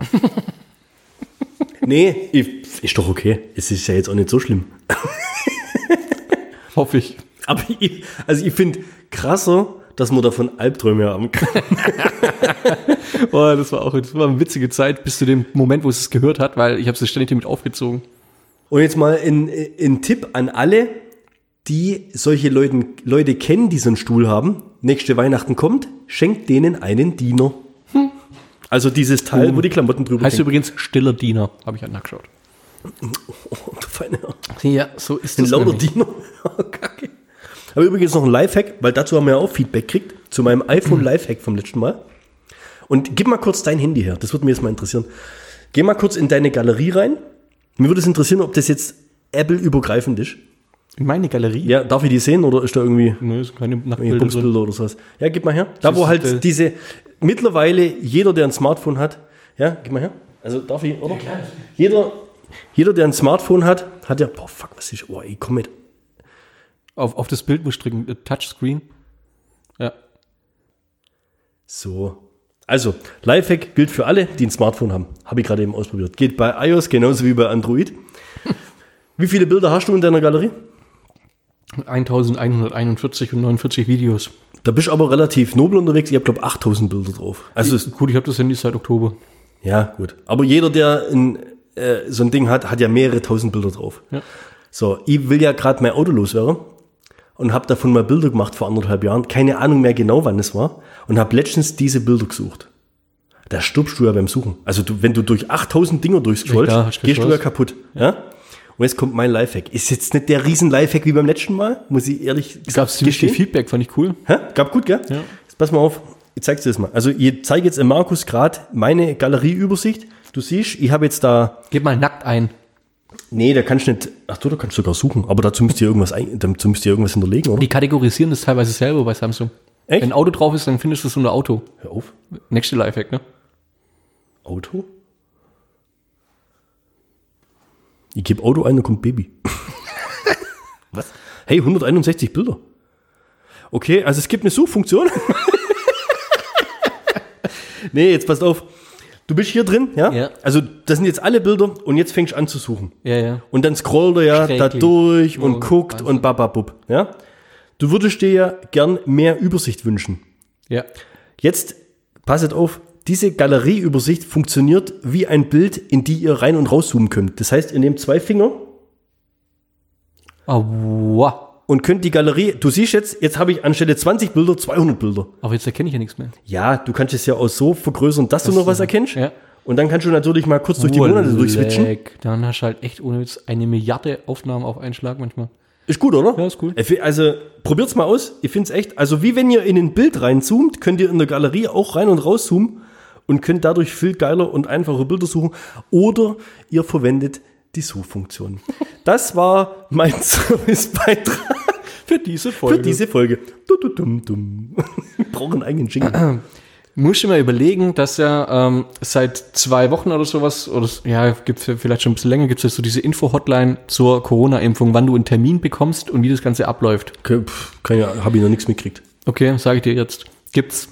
nee, ich, ist doch okay. Es ist ja jetzt auch nicht so schlimm. Hoffe ich. Aber ich, also ich finde krasser, dass man davon Albträume haben kann. Boah, das war auch das war eine witzige Zeit bis zu dem Moment, wo es es gehört hat, weil ich habe es ständig damit aufgezogen. Und jetzt mal ein, ein Tipp an alle, die solche Leuten, Leute kennen, die so einen Stuhl haben. Nächste Weihnachten kommt, schenkt denen einen Diener. Also dieses Teil, wo die Klamotten drüber Heißt hängen. übrigens stiller Diener, habe ich nachgeschaut. Oh, du feine Ja, so ist Ein das. lauter nämlich. Diener. Oh, Kacke. Aber übrigens noch ein Lifehack, weil dazu haben wir ja auch Feedback gekriegt, zu meinem iPhone Lifehack vom letzten Mal. Und gib mal kurz dein Handy her, das würde mich jetzt mal interessieren. Geh mal kurz in deine Galerie rein. Mir würde es interessieren, ob das jetzt Apple-übergreifend ist. In meine Galerie? Ja, darf ich die sehen oder ist da irgendwie Nö, ist keine Nacktbilder drin. Oder sowas? Ja, gib mal her. Da, wo halt äh, diese, mittlerweile jeder, der ein Smartphone hat, ja, gib mal her. Also darf ich, oder? Jeder, jeder, der ein Smartphone hat, hat ja, boah, fuck, was ist, oh, ey, komm mit. Auf, auf das Bild muss ich drücken, äh, Touchscreen. Ja. So. Also, Lifehack gilt für alle, die ein Smartphone haben. Habe ich gerade eben ausprobiert. Geht bei iOS genauso wie bei Android. Wie viele Bilder hast du in deiner Galerie? 1141 und 49 Videos. Da bist du aber relativ nobel unterwegs. Ich habe, glaube 8000 Bilder drauf. Also, es, Gut, ich habe das Handy seit Oktober. ja, gut. Aber jeder, der ein, äh, so ein Ding hat, hat ja mehrere tausend Bilder drauf. Ja. So, ich will ja gerade mein Auto loswerden und habe davon mal Bilder gemacht vor anderthalb Jahren. Keine Ahnung mehr genau, wann es war. Und habe letztens diese Bilder gesucht. Da stirbst du ja beim Suchen. Also du, wenn du durch 8000 Dinger durchscrollst, Ja, gehst du ja kaputt. Ja? Und jetzt kommt mein Lifehack. Ist jetzt nicht der riesen Lifehack wie beim letzten Mal, muss ich ehrlich Gab es ziemlich viel. Feedback, fand ich cool. Hä? Gab gut, gell? Ja. Jetzt pass mal auf, ich zeig's dir das mal. Also ich zeige jetzt im Markus gerade meine Galerieübersicht. Du siehst, ich habe jetzt da Gib mal nackt ein. Nee, da kannst du nicht. Ach du, da kannst du sogar suchen. Aber dazu müsst ihr irgendwas, ein, dazu müsst ihr irgendwas hinterlegen, oder? Die kategorisieren das teilweise selber bei Samsung. Echt? Wenn ein Auto drauf ist, dann findest du es unter Auto. Hör auf. Nächste Lifehack, ne? Auto? Ich gebe Auto ein, dann kommt Baby. Was? Hey, 161 Bilder. Okay, also es gibt eine Suchfunktion. nee, jetzt passt auf. Du bist hier drin, ja? Ja. Also das sind jetzt alle Bilder und jetzt fängst du an zu suchen. Ja, ja. Und dann scrollt er ja da durch und Oh, guckt Wahnsinn. und bababub, ja? Du würdest dir ja gern mehr Übersicht wünschen. Ja. Jetzt passet auf, diese Galerieübersicht funktioniert wie ein Bild, in die ihr rein und rauszoomen könnt. Das heißt, ihr nehmt zwei Finger Aua. und könnt die Galerie, du siehst jetzt, jetzt habe ich anstelle 20 Bilder 200 Bilder. Aber jetzt erkenne ich ja nichts mehr. Ja, du kannst es ja auch so vergrößern, dass du noch was erkennst. Ja. Und dann kannst du natürlich mal kurz durch die Monate durchswitchen. Dann hast du halt echt ohne Witz eine Milliarde Aufnahmen auf einen Schlag manchmal. Ist gut, oder? Ja, ist cool. Also probiert's mal aus. Ich find's echt, also wie wenn ihr in ein Bild reinzoomt, könnt ihr in der Galerie auch rein und rauszoomen und könnt dadurch viel geiler und einfacher Bilder suchen. Oder ihr verwendet die Suchfunktion. Das war mein Servicebeitrag Für diese für diese Folge. Du, du, dum, dum. Wir brauchen einen eigenen Jingle. Musst du mal überlegen, dass ja ähm, seit zwei Wochen oder sowas, oder ja, gibt vielleicht schon ein bisschen länger, gibt es so diese Info-Hotline zur Corona-Impfung, wann du einen Termin bekommst und wie das Ganze abläuft. Okay, pff, kann ja, habe ich noch nichts mitgekriegt. Okay, sage ich dir jetzt. Gibt's.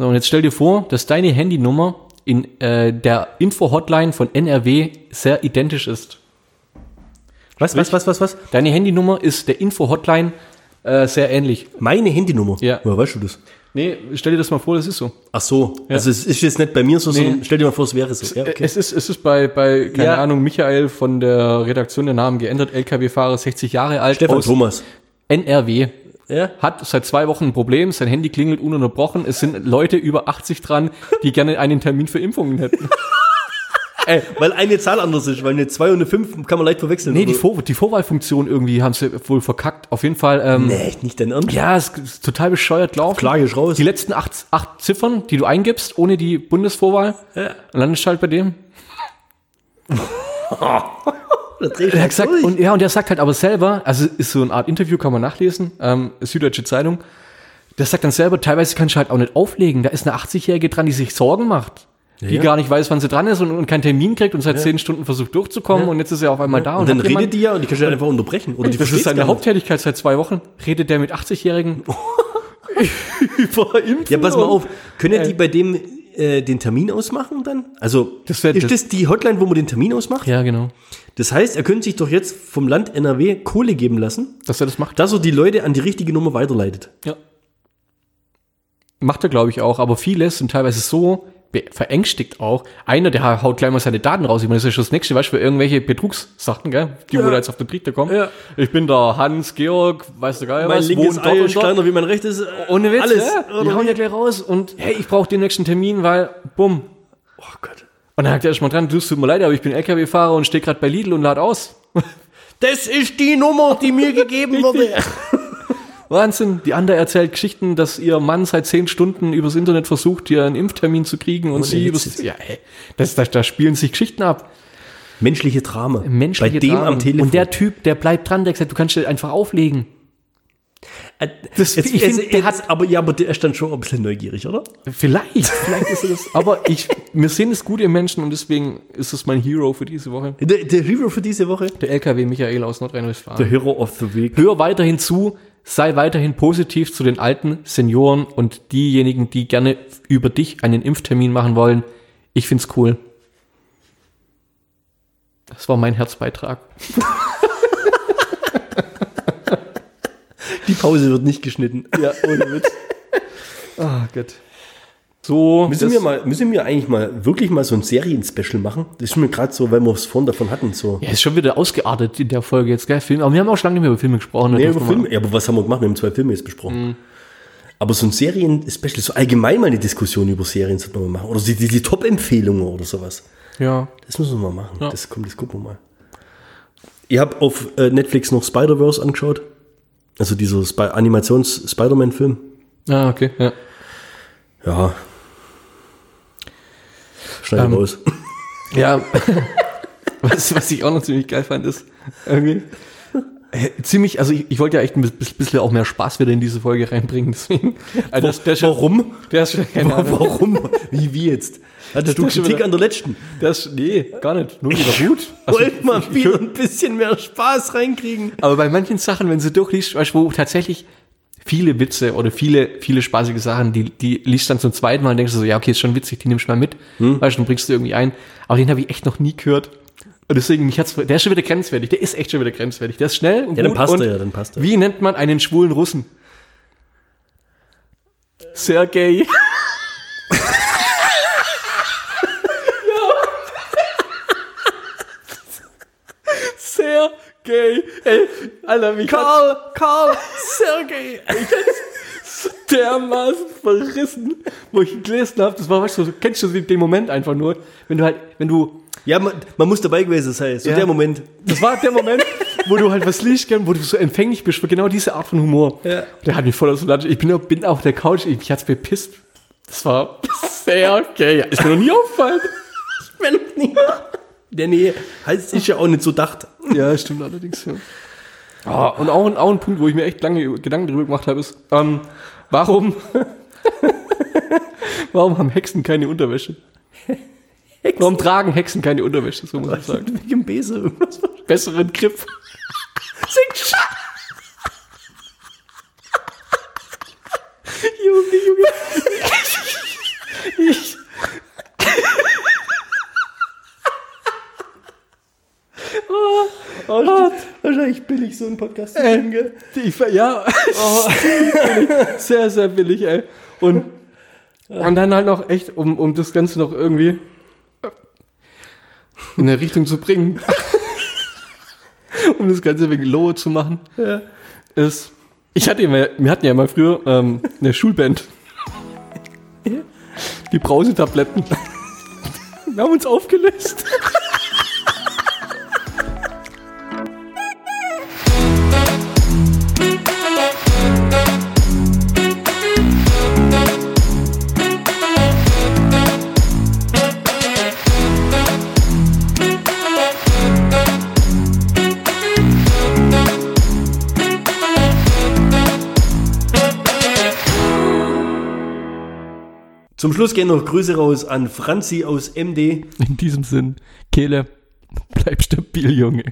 So, und jetzt stell dir vor, dass deine Handynummer in äh, der Info-Hotline von NRW sehr identisch ist. Was, was, was, was, was? Deine Handynummer ist der Info-Hotline äh, sehr ähnlich. Meine Handynummer? Ja. Woher weißt du das? Nee, stell dir das mal vor, das ist so. Ach so. Also es ist jetzt nicht bei mir so, Nee. sondern stell dir mal vor, es wäre so. Ja, okay. Es ist, es ist bei, bei keine Ja. Ahnung, Michael von der Redaktion der Namen geändert, LKW-Fahrer, 60 Jahre alt, Stefan Thomas. NRW. Ja. Hat seit zwei Wochen ein Problem, sein Handy klingelt ununterbrochen, es sind Leute über 80 dran, die gerne einen Termin für Impfungen hätten. Ey, weil eine Zahl anders ist, weil eine 2 und eine 5 kann man leicht verwechseln. Nee, die, oder? Vor die Vorwahlfunktion irgendwie haben sie wohl verkackt. Auf jeden Fall, ähm, Nee, nicht dein Ernst? ja, es ist total bescheuert laufen. Klage ich raus. Die letzten acht, acht Ziffern, die du eingibst, ohne die Bundesvorwahl, Ja. und halt bei dem. Er mal hat gesagt, durch. und ja, und der sagt halt aber selber, also ist so eine Art Interview, kann man nachlesen, ähm, Süddeutsche Zeitung. Der sagt dann selber, teilweise kannst du halt auch nicht auflegen. Da ist eine 80-Jährige dran, die sich Sorgen macht. Die Ja. gar nicht weiß, wann sie dran ist und, und keinen Termin kriegt und seit zehn Stunden versucht durchzukommen und jetzt ist er auf einmal da. und dann hat redet jemand- die ja und die kannst du einfach unterbrechen. Oder die Das ist seine. Haupttätigkeit seit zwei Wochen. Redet der mit 80-Jährigen über Impfen? Ja, pass mal und- auf. Können die bei dem äh, den Termin ausmachen dann? Also, Das wär- ist das die Hotline, wo man den Termin ausmacht? Ja, genau. Das heißt, er könnte sich doch jetzt vom Land NRW Kohle geben lassen, Dass er das macht. dass er die Leute an die richtige Nummer weiterleitet. Ja. Macht er, glaube ich, auch. Aber viele sind teilweise so verängstigt auch. Einer, der haut gleich mal seine Daten raus. Ich meine, das ist schon das nächste, weißt du, für irgendwelche Betrugssachen, gell? Die, wo da jetzt auf den Trichter kommen. Ja. Ich bin der Hans Georg, weißt du geil Mein was, linkes Ei ist kleiner wie mein rechtes. Äh, Ohne Witz, alles. ja? Die hauen ja gleich raus und hey, ich brauche den nächsten Termin, weil, bumm. Oh Gott. Und dann hat er erst mal dran, du, es tut mir leid, aber ich bin LKW-Fahrer und stehe gerade bei Lidl und lad aus. Das ist die Nummer, die mir gegeben wurde. Wahnsinn. Die andere erzählt Geschichten, dass ihr Mann seit zehn Stunden übers Internet versucht, ihr einen Impftermin zu kriegen und sie Witz übers, ja, ey, das, das, da spielen sich Geschichten ab. Menschliche Drama. Menschliche Bei dem Dramen. am Telefon. Und der Typ, der bleibt dran, der sagt, du kannst einfach auflegen. Das- Jetzt, ich jetzt, find, der jetzt, aber ja, aber der ist dann schon ein bisschen neugierig, oder? Vielleicht, vielleicht ist er das. Aber ich, wir sehen es gut im Menschen und deswegen ist es mein Hero für diese Woche. Der, der Hero für diese Woche? Der LKW Michael aus Der Nordrhein-Westfalen. Hero of the Week. Hör weiterhin zu, sei weiterhin positiv zu den alten Senioren und diejenigen, die gerne über dich einen Impftermin machen wollen. Ich find's cool. Das war mein Herzbeitrag. Die Pause wird nicht geschnitten. Ja, ohne Witz. Ah, Gott. So, Müssen wir, mal, müssen wir eigentlich mal wirklich mal so ein Serien-Special machen? Das ist mir gerade so, weil wir es vorhin davon hatten. So. Ja, ist schon wieder ausgeartet in der Folge jetzt, gell? Film. Aber wir haben auch schon lange nicht mehr über Filme gesprochen. Nee, über wir- Filme. Ja, aber was haben wir gemacht? Wir haben zwei Filme jetzt besprochen. Aber so ein Serien-Special, so allgemein mal eine Diskussion über Serien sollte man mal machen. Oder die, die, die Top-Empfehlungen oder sowas. Ja. Das müssen wir mal machen. Ja. Das kommt, das gucken wir mal. Ihr habt auf äh, Netflix noch Spider-Verse angeschaut? Also dieser Sp Animations-Spider-Man-Film? Ah, okay, ja. Ja. Schneid Ähm, raus. Ja, was, was ich auch noch ziemlich geil fand, ist irgendwie ziemlich, also ich, ich wollte ja echt ein bis- bisschen auch mehr Spaß wieder in diese Folge reinbringen, deswegen. Also das, der Warum? Der ist schon, keine Ahnung. Warum? Wie, wie jetzt? Hattest du Kritik wieder- an der letzten? Ist, nee, gar nicht. Nur wieder gut. Also, Wollt mal wieder ein bisschen mehr Spaß reinkriegen. aber bei manchen Sachen, wenn sie durchliest, weißt du, wo tatsächlich viele Witze oder viele, viele spaßige Sachen, die, die liest dann zum zweiten Mal und denkst du so, ja, okay, ist schon witzig, die nimmst du mal mit. Weißt du, dann bringst du irgendwie ein. Aber den habe ich echt noch nie gehört. Und deswegen, mich hat's, der ist schon wieder grenzwertig. Der ist echt schon wieder grenzwertig. Der ist schnell und Ja, dann gut passt und er ja, dann passt er. Wie nennt man einen schwulen Russen? Sergei. gay. Ey, Alter, wie Karl, Karl, Sergei. dermaßen verrissen, wo ich gelesen habe. Das war, weißt du, so- kennst du den Moment einfach nur, wenn du halt, wenn du, Ja, man, man muss dabei gewesen sein. So Ja. der Moment. das war der Moment, wo du halt was liest, wo du so empfänglich bist für genau diese Art von Humor. Ja. Der hat mich voll aus dem Land. Ich bin, auf- bin auf der Couch, ich, hat's bepisst. Das war sehr gay. Ist mir noch nie aufgefallen. Wenn nicht. Ja, nee, heißt ist ja auch nicht so dacht. Ja, stimmt allerdings. Ja. Ah, und auch, ein- auch ein Punkt, wo ich mir echt lange Gedanken darüber gemacht habe, ist, ähm, warum, warum haben Hexen keine Unterwäsche? Warum tragen Hexen keine Unterwäsche, so muss ich sagen. Wegen dem Bese irgendwas. Besseren Grip. Junge, Junge. Ich. Oh, oh, Ah, wahrscheinlich billig, so ein Podcast zu machen, gell? Ich, war- ja, sehr, sehr billig, ey. Und, und dann halt noch echt, um, um das Ganze noch irgendwie in eine Richtung zu bringen, um das Ganze wegen Low zu machen, Ja. ist, ich hatte mal, wir hatten ja mal früher ähm, eine Schulband. Die Brausetabletten. Wir haben uns aufgelöst. Zum Schluss gehen noch Grüße raus an Franzi aus MD. In diesem Sinn, Kehle, bleib stabil, Junge.